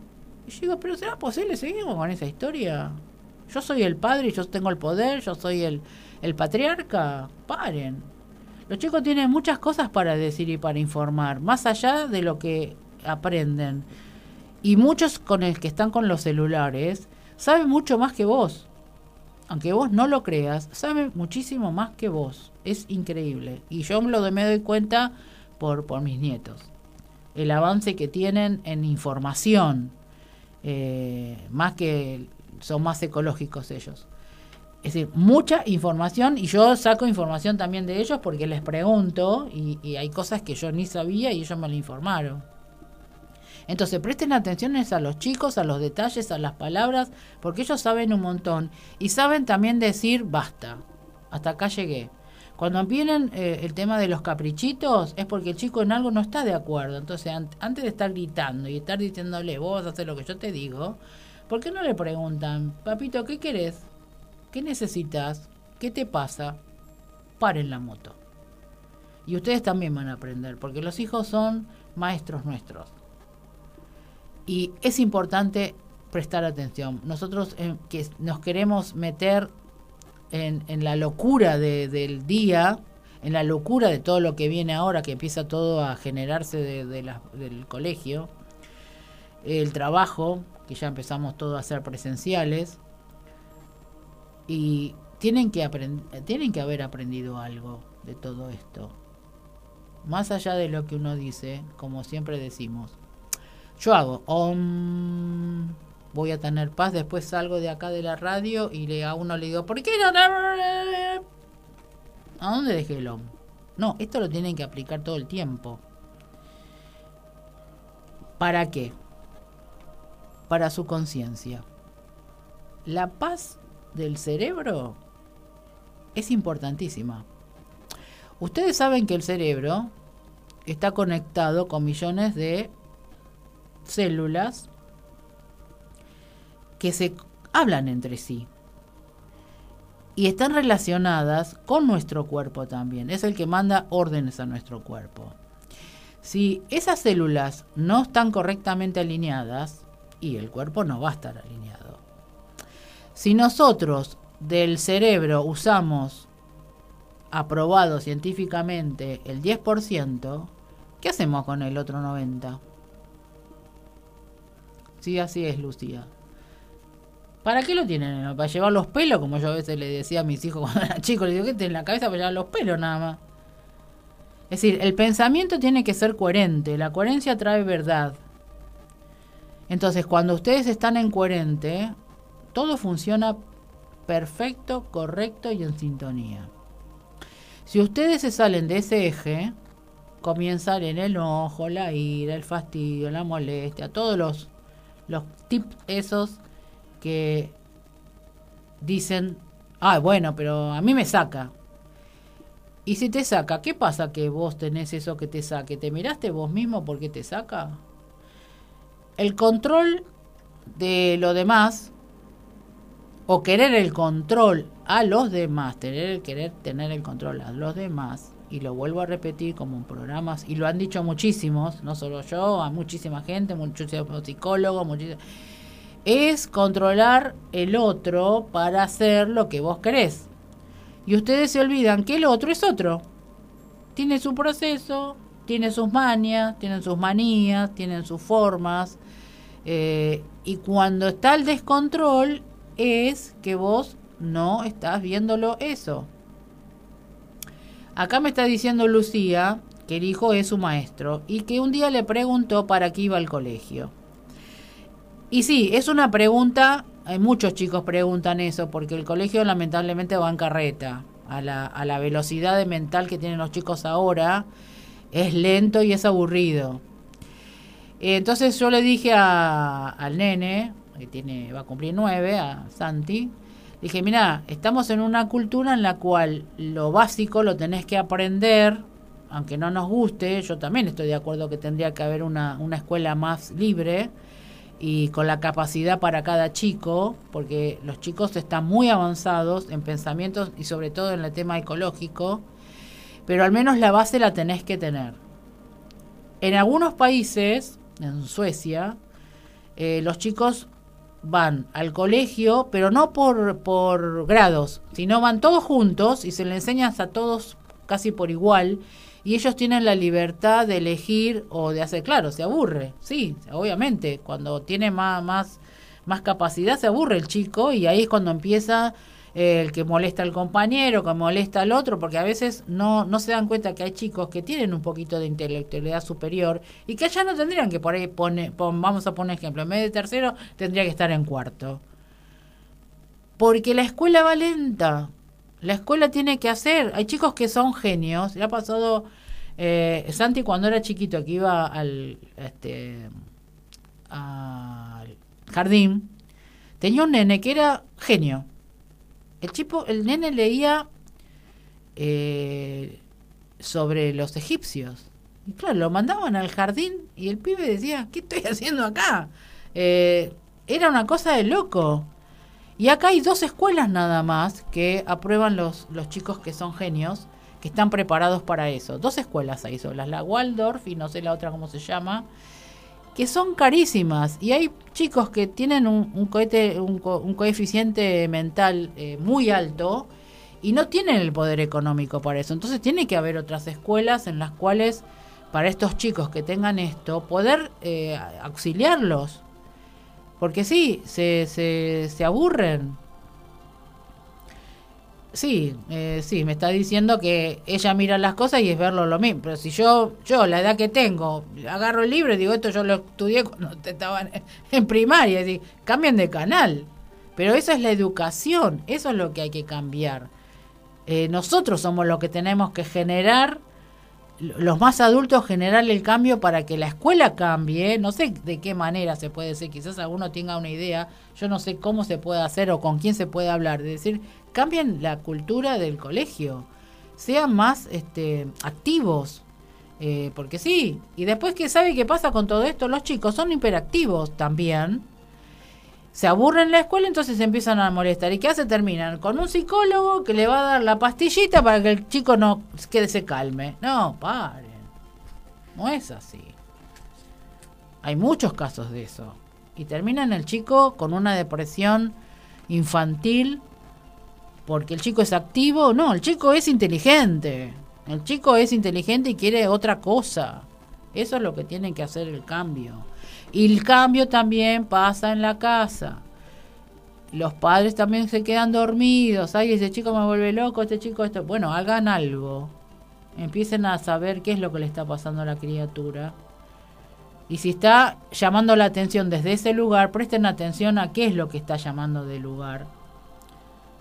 Speaker 1: Y yo digo, pero ¿será posible? ¿Seguimos con esa historia? Yo soy el padre, yo tengo el poder, yo soy el, el patriarca. Paren. Los chicos tienen muchas cosas para decir y para informar, más allá de lo que aprenden. Y muchos con el que están con los celulares saben mucho más que vos aunque vos no lo creas, sabe muchísimo más que vos. Es increíble. Y yo lo me doy cuenta por, por mis nietos. El avance que tienen en información, eh, más que son más ecológicos ellos. Es decir, mucha información y yo saco información también de ellos porque les pregunto y, hay cosas que yo ni sabía y ellos me lo informaron. Entonces presten atención a los chicos, a los detalles, a las palabras, porque ellos saben un montón y saben también decir basta, hasta acá llegué. Cuando vienen eh, el tema de los caprichitos es porque el chico en algo no está de acuerdo. Entonces antes de estar gritando y estar diciéndole vos vas a hacer lo que yo te digo, ¿por qué no le preguntan, papito, ¿qué querés? ¿Qué necesitas? ¿Qué te pasa? Paren la moto. Y ustedes también van a aprender, porque los hijos son maestros nuestros. Y es importante prestar atención. Nosotros eh, que nos queremos meter en, la locura del día, en la locura de todo lo que viene ahora, que empieza todo a generarse de, del colegio, el trabajo, que ya empezamos todo a ser presenciales, y tienen que, tienen que haber aprendido algo de todo esto. Más allá de lo que uno dice, como siempre decimos, yo hago om, voy a tener paz, después salgo de acá de la radio y le, a uno le digo, ¿por qué no? ¿A dónde dejé el om? No, esto lo tienen que aplicar todo el tiempo. ¿Para qué? Para su conciencia. La paz del cerebro es importantísima. Ustedes saben que el cerebro está conectado con millones de células que se hablan entre sí y están relacionadas con nuestro cuerpo también. Es el que manda órdenes a nuestro cuerpo. Si esas células no están correctamente alineadas, y el cuerpo no va a estar alineado. Si nosotros del cerebro usamos aprobado científicamente el 10%, ¿qué hacemos con el otro 90%? Sí, así es, Lucía. ¿Para qué lo tienen? ¿Para llevar los pelos? Como yo a veces le decía a mis hijos cuando eran chicos. Les digo, ¿qué tienen en la cabeza para llevar los pelos nada más? Es decir, el pensamiento tiene que ser coherente. La coherencia trae verdad. Entonces, cuando ustedes están en coherente, todo funciona perfecto, correcto y en sintonía. Si ustedes se salen de ese eje, comienzan en el enojo, la ira, el fastidio, la molestia, todos los los tips esos que dicen, ah, bueno, pero a mí me saca. Y si te saca, ¿qué pasa que vos tenés eso que te saque? ¿Te miraste vos mismo porque te saca? El control de lo demás, o querer el control a los demás, tener el querer tener el control a los demás, y lo vuelvo a repetir como en programas, y lo han dicho muchísimos, no solo yo, a muchísima gente, muchísimos psicólogos, es controlar el otro para hacer lo que vos querés. Y ustedes se olvidan que el otro es otro. Tiene su proceso, tiene sus manias, tiene sus manías, tienen sus formas. Eh, y cuando está el descontrol es que vos no estás viéndolo eso. Acá me está diciendo Lucía que el hijo es su maestro y que un día le preguntó para qué iba al colegio. Y sí, es una pregunta, hay muchos chicos preguntan eso, porque el colegio lamentablemente va en carreta, a la, a la velocidad de mental que tienen los chicos ahora, es lento y es aburrido. Entonces yo le dije a, al nene, que tiene, va a cumplir nueve, a Santi, dije, mira, estamos en una cultura en la cual lo básico lo tenés que aprender, aunque no nos guste, yo también estoy de acuerdo que tendría que haber una, una escuela más libre y con la capacidad para cada chico, porque los chicos están muy avanzados en pensamientos y sobre todo en el tema ecológico, pero al menos la base la tenés que tener. En algunos países, en Suecia, eh, los chicos van al colegio, pero no por, por grados, sino van todos juntos y se le enseñan a todos casi por igual y ellos tienen la libertad de elegir o de hacer, claro, se aburre, sí, obviamente, cuando tiene más, más, más capacidad se aburre el chico y ahí es cuando empieza el que molesta al compañero, que molesta al otro, porque a veces no, no se dan cuenta que hay chicos que tienen un poquito de intelectualidad superior y que ya no tendrían que por ahí poner, vamos a poner ejemplo, en vez de tercero tendría que estar en cuarto. Porque la escuela va lenta, la escuela tiene que hacer. Hay chicos que son genios. Le ha pasado eh, Santi cuando era chiquito que iba al, este, al jardín. Tenía un nene que era genio. El chico, el nene leía eh, sobre los egipcios. Y claro, lo mandaban al jardín y el pibe decía, ¿qué estoy haciendo acá? Eh, era una cosa de loco. Y acá hay dos escuelas nada más que aprueban los, los chicos que son genios, que están preparados para eso. Dos escuelas hay solas, la Waldorf y no sé la otra cómo se llama, que son carísimas. Y hay chicos que tienen un, un, cohete, un, coeficiente mental eh, muy alto y no tienen el poder económico para eso. Entonces tiene que haber otras escuelas en las cuales para estos chicos que tengan esto, poder eh, auxiliarlos porque sí, se, se, se aburren. Sí, eh, sí, me está diciendo que ella mira las cosas y es verlo lo mismo. Pero si yo, yo, la edad que tengo, agarro el libro y digo, esto yo lo estudié cuando estaban en primaria, y cambien de canal. Pero eso es la educación, eso es lo que hay que cambiar. Eh, nosotros somos los que tenemos que generar los más adultos generar el cambio para que la escuela cambie, no sé de qué manera se puede hacer, quizás alguno tenga una idea, yo no sé cómo se puede hacer o con quién se puede hablar, de decir, cambien la cultura del colegio, sean más este, activos, eh, porque sí, y después que sabe qué pasa con todo esto, los chicos son hiperactivos también, se aburren en la escuela, entonces se empiezan a molestar. ¿Y qué hace? Terminan con un psicólogo que le va a dar la pastillita para que el chico no quede se calme. No, paren. No es así. Hay muchos casos de eso. Y terminan el chico con una depresión infantil porque el chico es activo. No, el chico es inteligente. El chico es inteligente y quiere otra cosa. Eso es lo que tiene que hacer el cambio. Y el cambio también pasa en la casa. Los padres también se quedan dormidos. Ay, ese chico me vuelve loco, este chico esto. Bueno, hagan algo. Empiecen a saber qué es lo que le está pasando a la criatura. Y si está llamando la atención desde ese lugar, presten atención a qué es lo que está llamando de lugar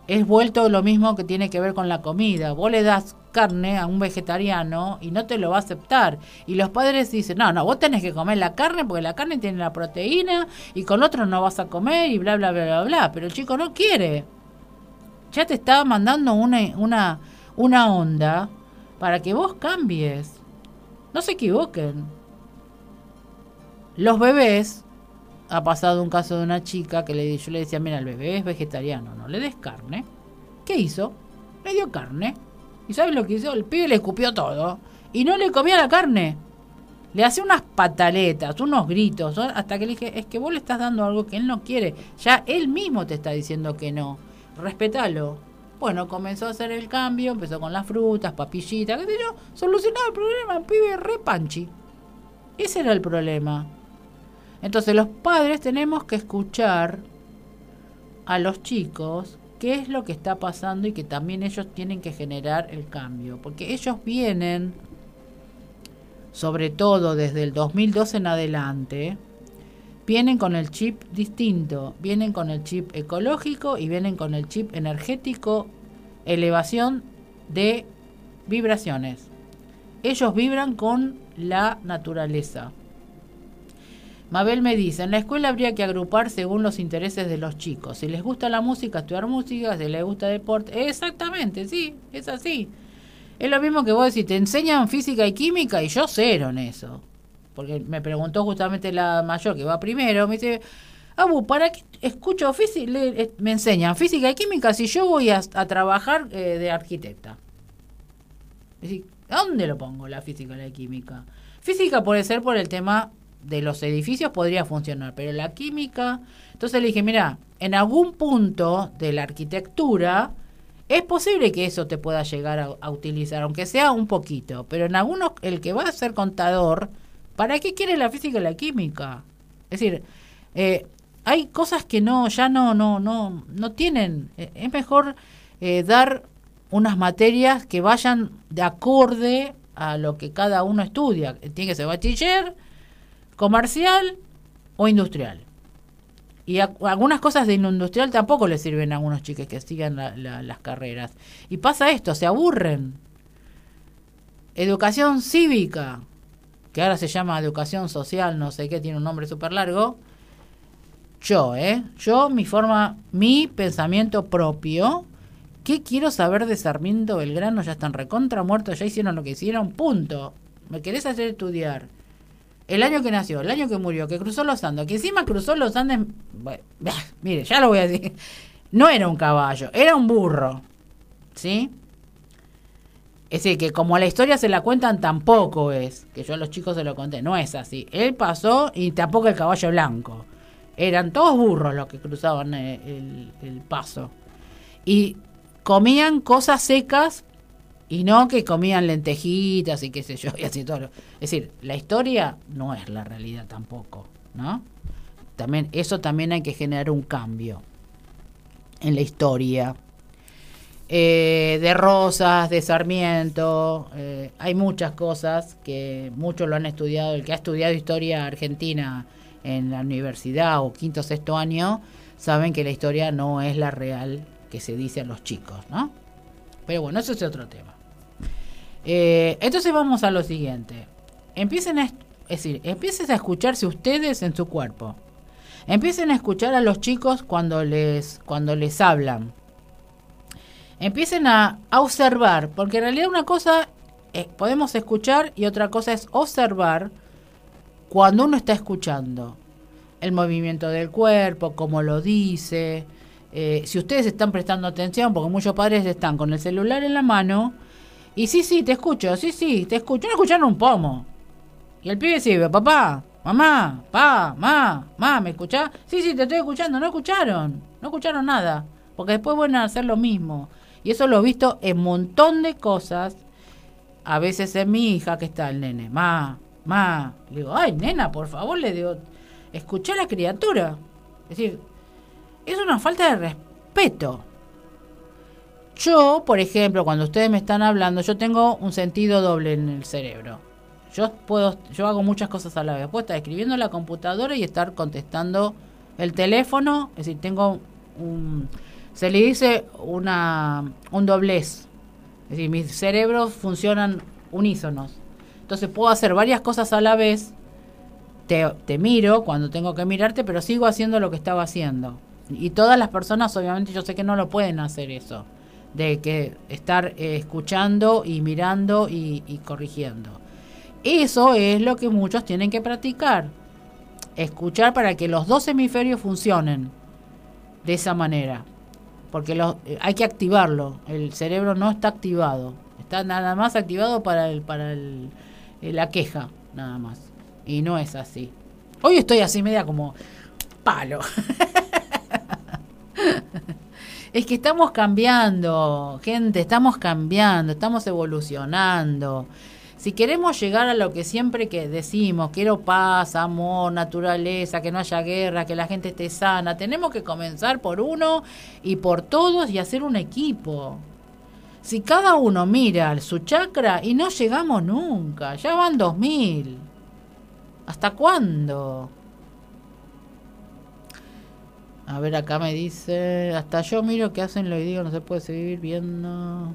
Speaker 1: es vuelto lo mismo que tiene que ver con la comida. Vos le das carne a un vegetariano y no te lo va a aceptar. Y los padres dicen, no, no, vos tenés que comer la carne porque la carne tiene la proteína y con otro no vas a comer y bla, bla, bla, bla, bla. Pero el chico no quiere. Ya te está mandando una, una, una onda para que vos cambies. No se equivoquen. Los bebés ha pasado un caso de una chica que le, yo le decía, mira, el bebé es vegetariano, no le des carne. ¿Qué hizo? Le dio carne. ¿Y sabes lo que hizo? El pibe le escupió todo y no le comía la carne. Le hace unas pataletas, unos gritos, hasta que le dije, es que vos le estás dando algo que él no quiere. Ya él mismo te está diciendo que no. Respetalo. Bueno, comenzó a hacer el cambio, empezó con las frutas, papillitas, qué sé yo, solucionaba el problema, el pibe re panchi. Ese era el problema. Entonces los padres tenemos que escuchar a los chicos qué es lo que está pasando y que también ellos tienen que generar el cambio, porque ellos vienen, sobre todo desde el 2012 en adelante, vienen con el chip distinto, vienen con el chip ecológico y vienen con el chip energético, elevación de vibraciones. Ellos vibran con la naturaleza. Mabel me dice, en la escuela habría que agrupar según los intereses de los chicos. Si les gusta la música, estudiar música, si les gusta deporte. Exactamente, sí, es así. Es lo mismo que vos decís, te enseñan física y química y yo cero en eso. Porque me preguntó justamente la mayor que va primero, me dice, Abu, ¿para qué escucho física? Eh, me enseñan física y química si yo voy a, trabajar eh, de arquitecta. Es decir, ¿dónde lo pongo la física y la química? Física puede ser por el tema de los edificios podría funcionar, pero la química, entonces le dije, mira, en algún punto de la arquitectura es posible que eso te pueda llegar a, utilizar, aunque sea un poquito, pero en algunos, el que va a ser contador, ¿para qué quiere la física y la química? Es decir, eh, hay cosas que no, ya no, no, no, no tienen, eh, es mejor eh, dar unas materias que vayan de acorde a lo que cada uno estudia. Tiene que ser bachiller, comercial o industrial. Y algunas cosas de industrial tampoco le sirven a algunos chicos que sigan las carreras. Y pasa esto, se aburren. Educación cívica, que ahora se llama educación social, no sé qué, tiene un nombre súper largo. Yo, ¿eh? Yo, mi forma, mi pensamiento propio. ¿Qué quiero saber de Sarmiento Belgrano? Ya están recontra muertos, ya hicieron lo que hicieron, punto. ¿Me querés hacer estudiar? El año que nació, el año que murió, que cruzó los Andes, que encima cruzó los Andes, mire, ya lo voy a decir, no era un caballo, era un burro, ¿sí? Es decir, que como la historia se la cuentan tampoco es, que yo a los chicos se lo conté, no es así. Él pasó y tampoco el caballo blanco. Eran todos burros los que cruzaban eh, el, el paso. Y comían cosas secas y no que comían lentejitas y qué sé yo, y así todo. Es decir, la historia no es la realidad tampoco, ¿no? También, eso también hay que generar un cambio en la historia. Eh, de Rosas, de Sarmiento, eh, hay muchas cosas que muchos lo han estudiado, el que ha estudiado historia argentina en la universidad o quinto o sexto año, saben que la historia no es la real que se dice a los chicos, ¿no? Pero bueno, eso es otro tema. Eh, entonces vamos a lo siguiente. Empiecen a, decir, empiecen a escucharse ustedes en su cuerpo. Empiecen a escuchar a los chicos cuando les, cuando les hablan. Empiecen a, observar, porque en realidad una cosa eh, podemos escuchar y otra cosa es observar cuando uno está escuchando. El movimiento del cuerpo, cómo lo dice. Eh, si ustedes están prestando atención, porque muchos padres están con el celular en la mano y sí, sí, te escucho, sí, sí, te escucho. No escucharon un pomo. Y el pibe dice, papá, mamá, pa, ma, ma, ¿me escuchás? Sí, sí, te estoy escuchando. No escucharon, no escucharon nada. Porque después van a hacer lo mismo. Y eso lo he visto en montón de cosas. A veces es mi hija que está el nene. Ma, ma. Le digo, ay, nena, por favor, le digo, escuché a la criatura. Es decir, es una falta de respeto. Yo, por ejemplo, cuando ustedes me están hablando, yo tengo un sentido doble en el cerebro. Yo puedo, yo hago muchas cosas a la vez. Puedo estar escribiendo en la computadora y estar contestando el teléfono. Es decir, tengo un, se le dice una, un doblez. Es decir, mis cerebros funcionan unísonos. Entonces puedo hacer varias cosas a la vez. Te, te miro cuando tengo que mirarte, pero sigo haciendo lo que estaba haciendo. Y todas las personas, obviamente, yo sé que no lo pueden hacer eso de que estar eh, escuchando y mirando y, corrigiendo. Eso es lo que muchos tienen que practicar. Escuchar para que los dos hemisferios funcionen de esa manera. Porque eh, hay que activarlo. El cerebro no está activado. Está nada más activado para, el, para el, eh, la queja, nada más. Y no es así. Hoy estoy así media como palo. Es que estamos cambiando, gente, estamos cambiando, estamos evolucionando. si queremos llegar a lo que siempre que decimos, quiero paz, amor, naturaleza, que no haya guerra, que la gente esté sana, tenemos que comenzar por uno y por todos y hacer un equipo. Si cada uno mira su chakra y no llegamos nunca, ya van dos mil. ¿Hasta cuándo? A ver, acá me dice, hasta yo miro que hacen lo y digo, no se puede seguir viendo.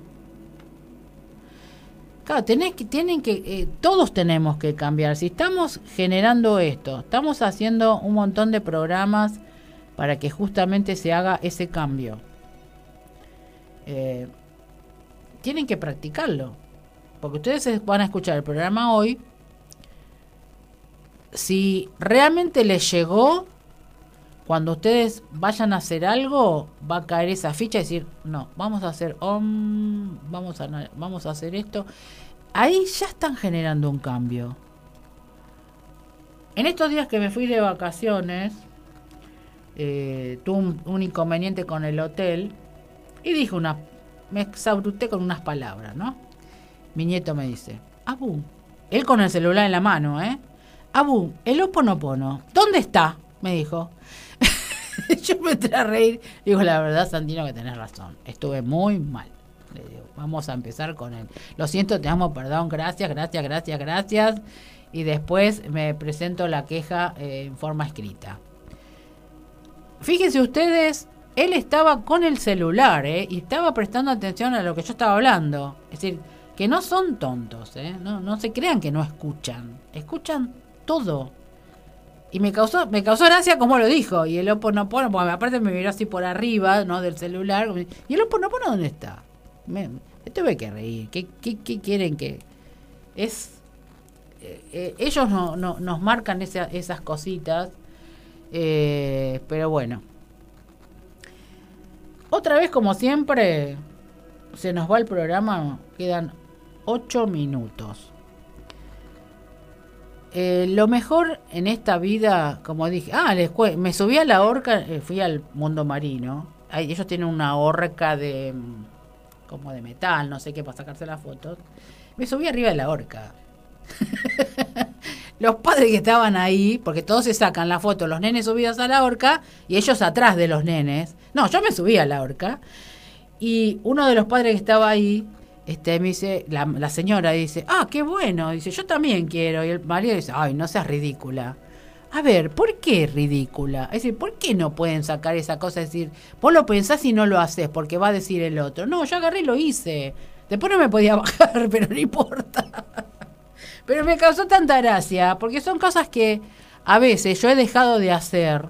Speaker 1: Claro, tenés que, tienen que, eh, todos tenemos que cambiar. Si estamos generando esto, estamos haciendo un montón de programas para que justamente se haga ese cambio. Eh, tienen que practicarlo. Porque ustedes van a escuchar el programa hoy. Si realmente les llegó, cuando ustedes vayan a hacer algo, va a caer esa ficha y decir, no, vamos a hacer vamos a, vamos a hacer esto. Ahí ya están generando un cambio. En estos días que me fui de vacaciones, eh, tuve un, inconveniente con el hotel y dije una, me exabruté con unas palabras, ¿no? Mi nieto me dice, Abu, él con el celular en la mano, ¿eh? Abu, el oponopono, ¿dónde está? Me dijo. yo me entré a reír. Digo, la verdad, Santino, que tenés razón. Estuve muy mal. Le digo, vamos a empezar con él. Lo siento, te amo, perdón, gracias, gracias, gracias, gracias. Y después me presento la queja eh, en forma escrita. Fíjense ustedes, él estaba con el celular, ¿eh? Y estaba prestando atención a lo que yo estaba hablando. Es decir, que no son tontos, ¿eh? No, no se crean que no escuchan. Escuchan todo. Y me causó, me causó gracia como lo dijo. Y el Oponopono, bueno, aparte me miró así por arriba, ¿no? Del celular. ¿Y el Oponopono dónde está? Me, tuve que reír. ¿Qué, quieren que.? Es. Eh, eh, ellos no, no, nos marcan esas cositas. Eh, pero bueno. Otra vez, como siempre, se nos va el programa. Quedan ocho minutos. Eh, lo mejor en esta vida, como dije, ah, me subí a la horca, eh, fui al mundo marino. ellos tienen una horca de mm, como de metal, no sé qué, para sacarse las fotos. Me subí arriba de la horca. los padres que estaban ahí, porque todos se sacan la foto, los nenes subidos a la horca y ellos atrás de los nenes. No, yo me subí a la horca. Y uno de los padres que estaba ahí este, me dice, la, señora dice, ah, qué bueno, dice, yo también quiero. Y el marido dice, ay, no seas ridícula. A ver, ¿por qué ridícula? Es decir, ¿por qué no pueden sacar esa cosa? Es decir, vos lo pensás y no lo haces porque va a decir el otro. No, yo agarré y lo hice. Después no me podía bajar, pero no importa. pero me causó tanta gracia porque son cosas que a veces yo he dejado de hacer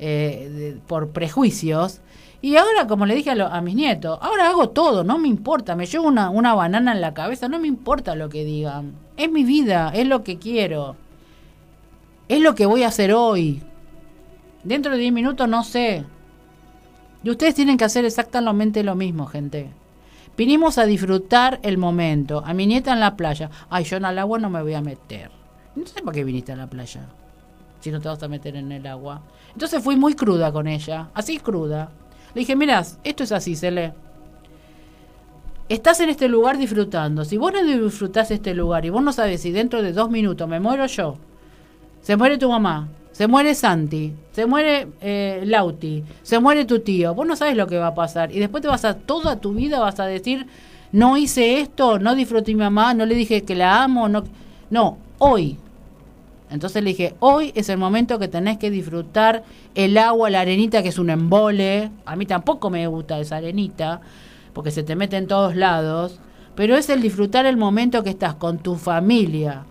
Speaker 1: eh, por prejuicios y ahora, como le dije a, mis nietos, ahora hago todo, no me importa, me llevo una, una banana en la cabeza, no me importa lo que digan. Es mi vida, es lo que quiero. Es lo que voy a hacer hoy. Dentro de 10 minutos no sé. Y ustedes tienen que hacer exactamente lo mismo, gente. Vinimos a disfrutar el momento. A mi nieta en la playa. Ay, yo en el agua no me voy a meter. No sé para qué viniste a la playa. Si no te vas a meter en el agua. Entonces fui muy cruda con ella. Así cruda. Le dije, mirá, esto es así, Cele. Estás en este lugar disfrutando. Si vos no disfrutás este lugar y vos no sabes si dentro de dos minutos me muero yo, se muere tu mamá, se muere Santi, se muere eh, Lauti, se muere tu tío, vos no sabes lo que va a pasar. Y después te vas a, toda tu vida vas a decir, no hice esto, no disfruté mi mamá, no le dije que la amo, no. No, hoy, entonces le dije, hoy es el momento que tenés que disfrutar el agua, la arenita, que es un embole. A mí tampoco me gusta esa arenita, porque se te mete en todos lados. Pero es el disfrutar el momento que estás con tu familia.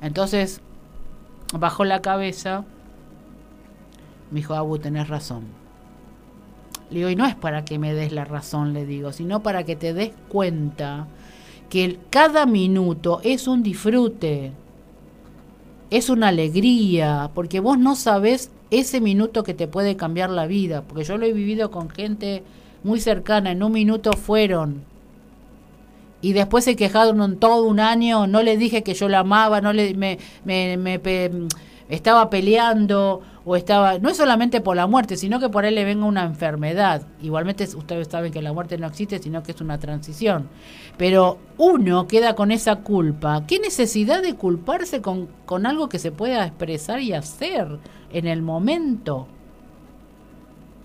Speaker 1: Entonces, bajó la cabeza. Me dijo, Abu, tenés razón. Le digo, y no es para que me des la razón, le digo, sino para que te des cuenta que cada minuto es un disfrute es una alegría, porque vos no sabés ese minuto que te puede cambiar la vida, porque yo lo he vivido con gente muy cercana, en un minuto fueron. Y después se quejaron todo un año, no le dije que yo la amaba, no le me, me, me estaba peleando o estaba, no es solamente por la muerte, sino que por él le venga una enfermedad. Igualmente ustedes saben que la muerte no existe, sino que es una transición. Pero uno queda con esa culpa. ¿Qué necesidad de culparse con, con algo que se pueda expresar y hacer en el momento?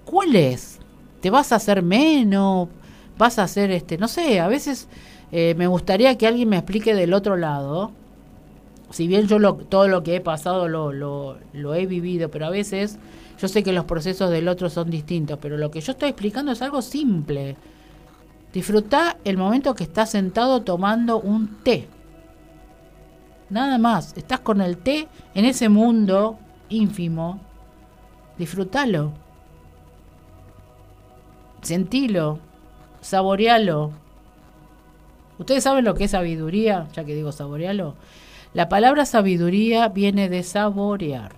Speaker 1: ¿Cuál es? ¿Te vas a hacer menos? ¿Vas a hacer este, no sé, a veces eh, me gustaría que alguien me explique del otro lado si bien yo lo, todo lo que he pasado lo, lo, he vivido, pero a veces yo sé que los procesos del otro son distintos, pero lo que yo estoy explicando es algo simple. Disfruta el momento que estás sentado tomando un té. Nada más, estás con el té en ese mundo ínfimo. Disfrútalo. Sentilo. Saborealo. ¿Ustedes saben lo que es sabiduría? Ya que digo saborealo la palabra sabiduría viene de saborear.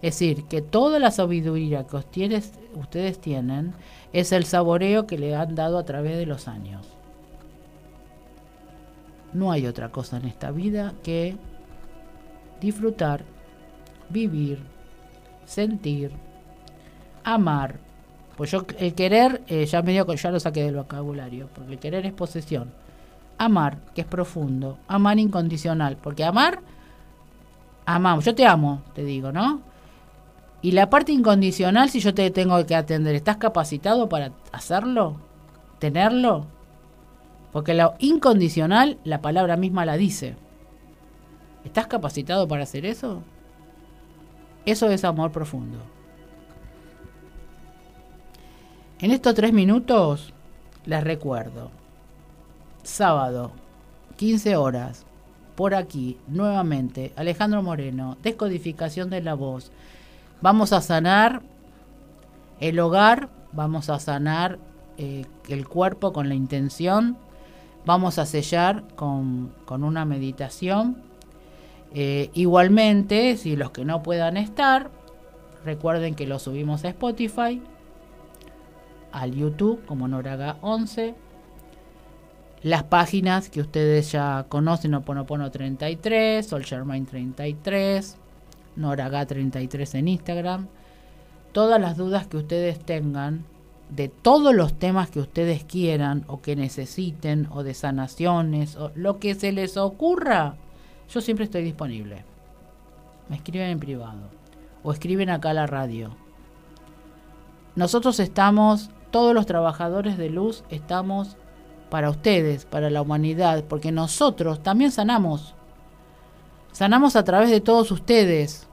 Speaker 1: Es decir, que toda la sabiduría que ustedes, tienen es el saboreo que le han dado a través de los años. No hay otra cosa en esta vida que disfrutar, vivir, sentir, amar. Pues yo el querer eh, ya medio ya lo saqué del vocabulario, porque el querer es posesión amar, que es profundo, amar incondicional, porque amar, amamos, yo te amo, te digo, ¿no? Y la parte incondicional, si yo te tengo que atender, ¿estás capacitado para hacerlo? ¿Tenerlo? Porque lo incondicional, la palabra misma la dice. ¿Estás capacitado para hacer eso? Eso es amor profundo. En estos tres minutos les recuerdo, sábado, 15 horas, por aquí, nuevamente, Alejandro Moreno, descodificación de la voz. Vamos a sanar el hogar, vamos a sanar eh, el cuerpo con la intención, vamos a sellar con, una meditación. Eh, igualmente, si los que no puedan estar, recuerden que lo subimos a Spotify, al YouTube como Noraga 11 las páginas que ustedes ya conocen, Oponopono 33, Soulsharmine 33, Noraga 33 en Instagram. Todas las dudas que ustedes tengan de todos los temas que ustedes quieran o que necesiten o de sanaciones o lo que se les ocurra, yo siempre estoy disponible. Me escriben en privado o escriben acá a la radio. Nosotros estamos, todos los trabajadores de luz estamos para ustedes, para la humanidad, porque nosotros también sanamos. Sanamos a través de todos ustedes.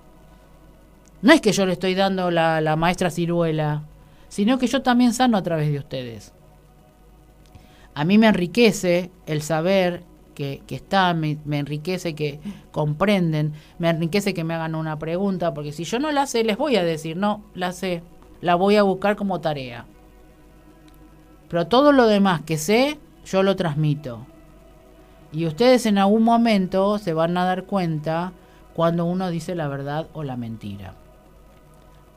Speaker 1: No es que yo le estoy dando la, maestra ciruela, sino que yo también sano a través de ustedes. A mí me enriquece el saber que, que está, me, me, enriquece que comprenden, me enriquece que me hagan una pregunta, porque si yo no la sé, les voy a decir, no, la sé, la voy a buscar como tarea. Pero todo lo demás que sé, yo lo transmito. Y ustedes en algún momento se van a dar cuenta cuando uno dice la verdad o la mentira.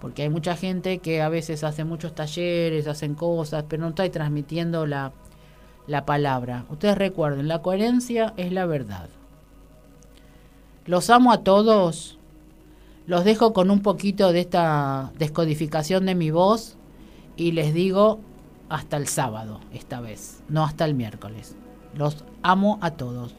Speaker 1: Porque hay mucha gente que a veces hace muchos talleres, hacen cosas, pero no está transmitiendo la, la palabra. Ustedes recuerden, la coherencia es la verdad. Los amo a todos. Los dejo con un poquito de esta descodificación de mi voz y les digo hasta el sábado esta vez, no hasta el miércoles. Los amo a todos.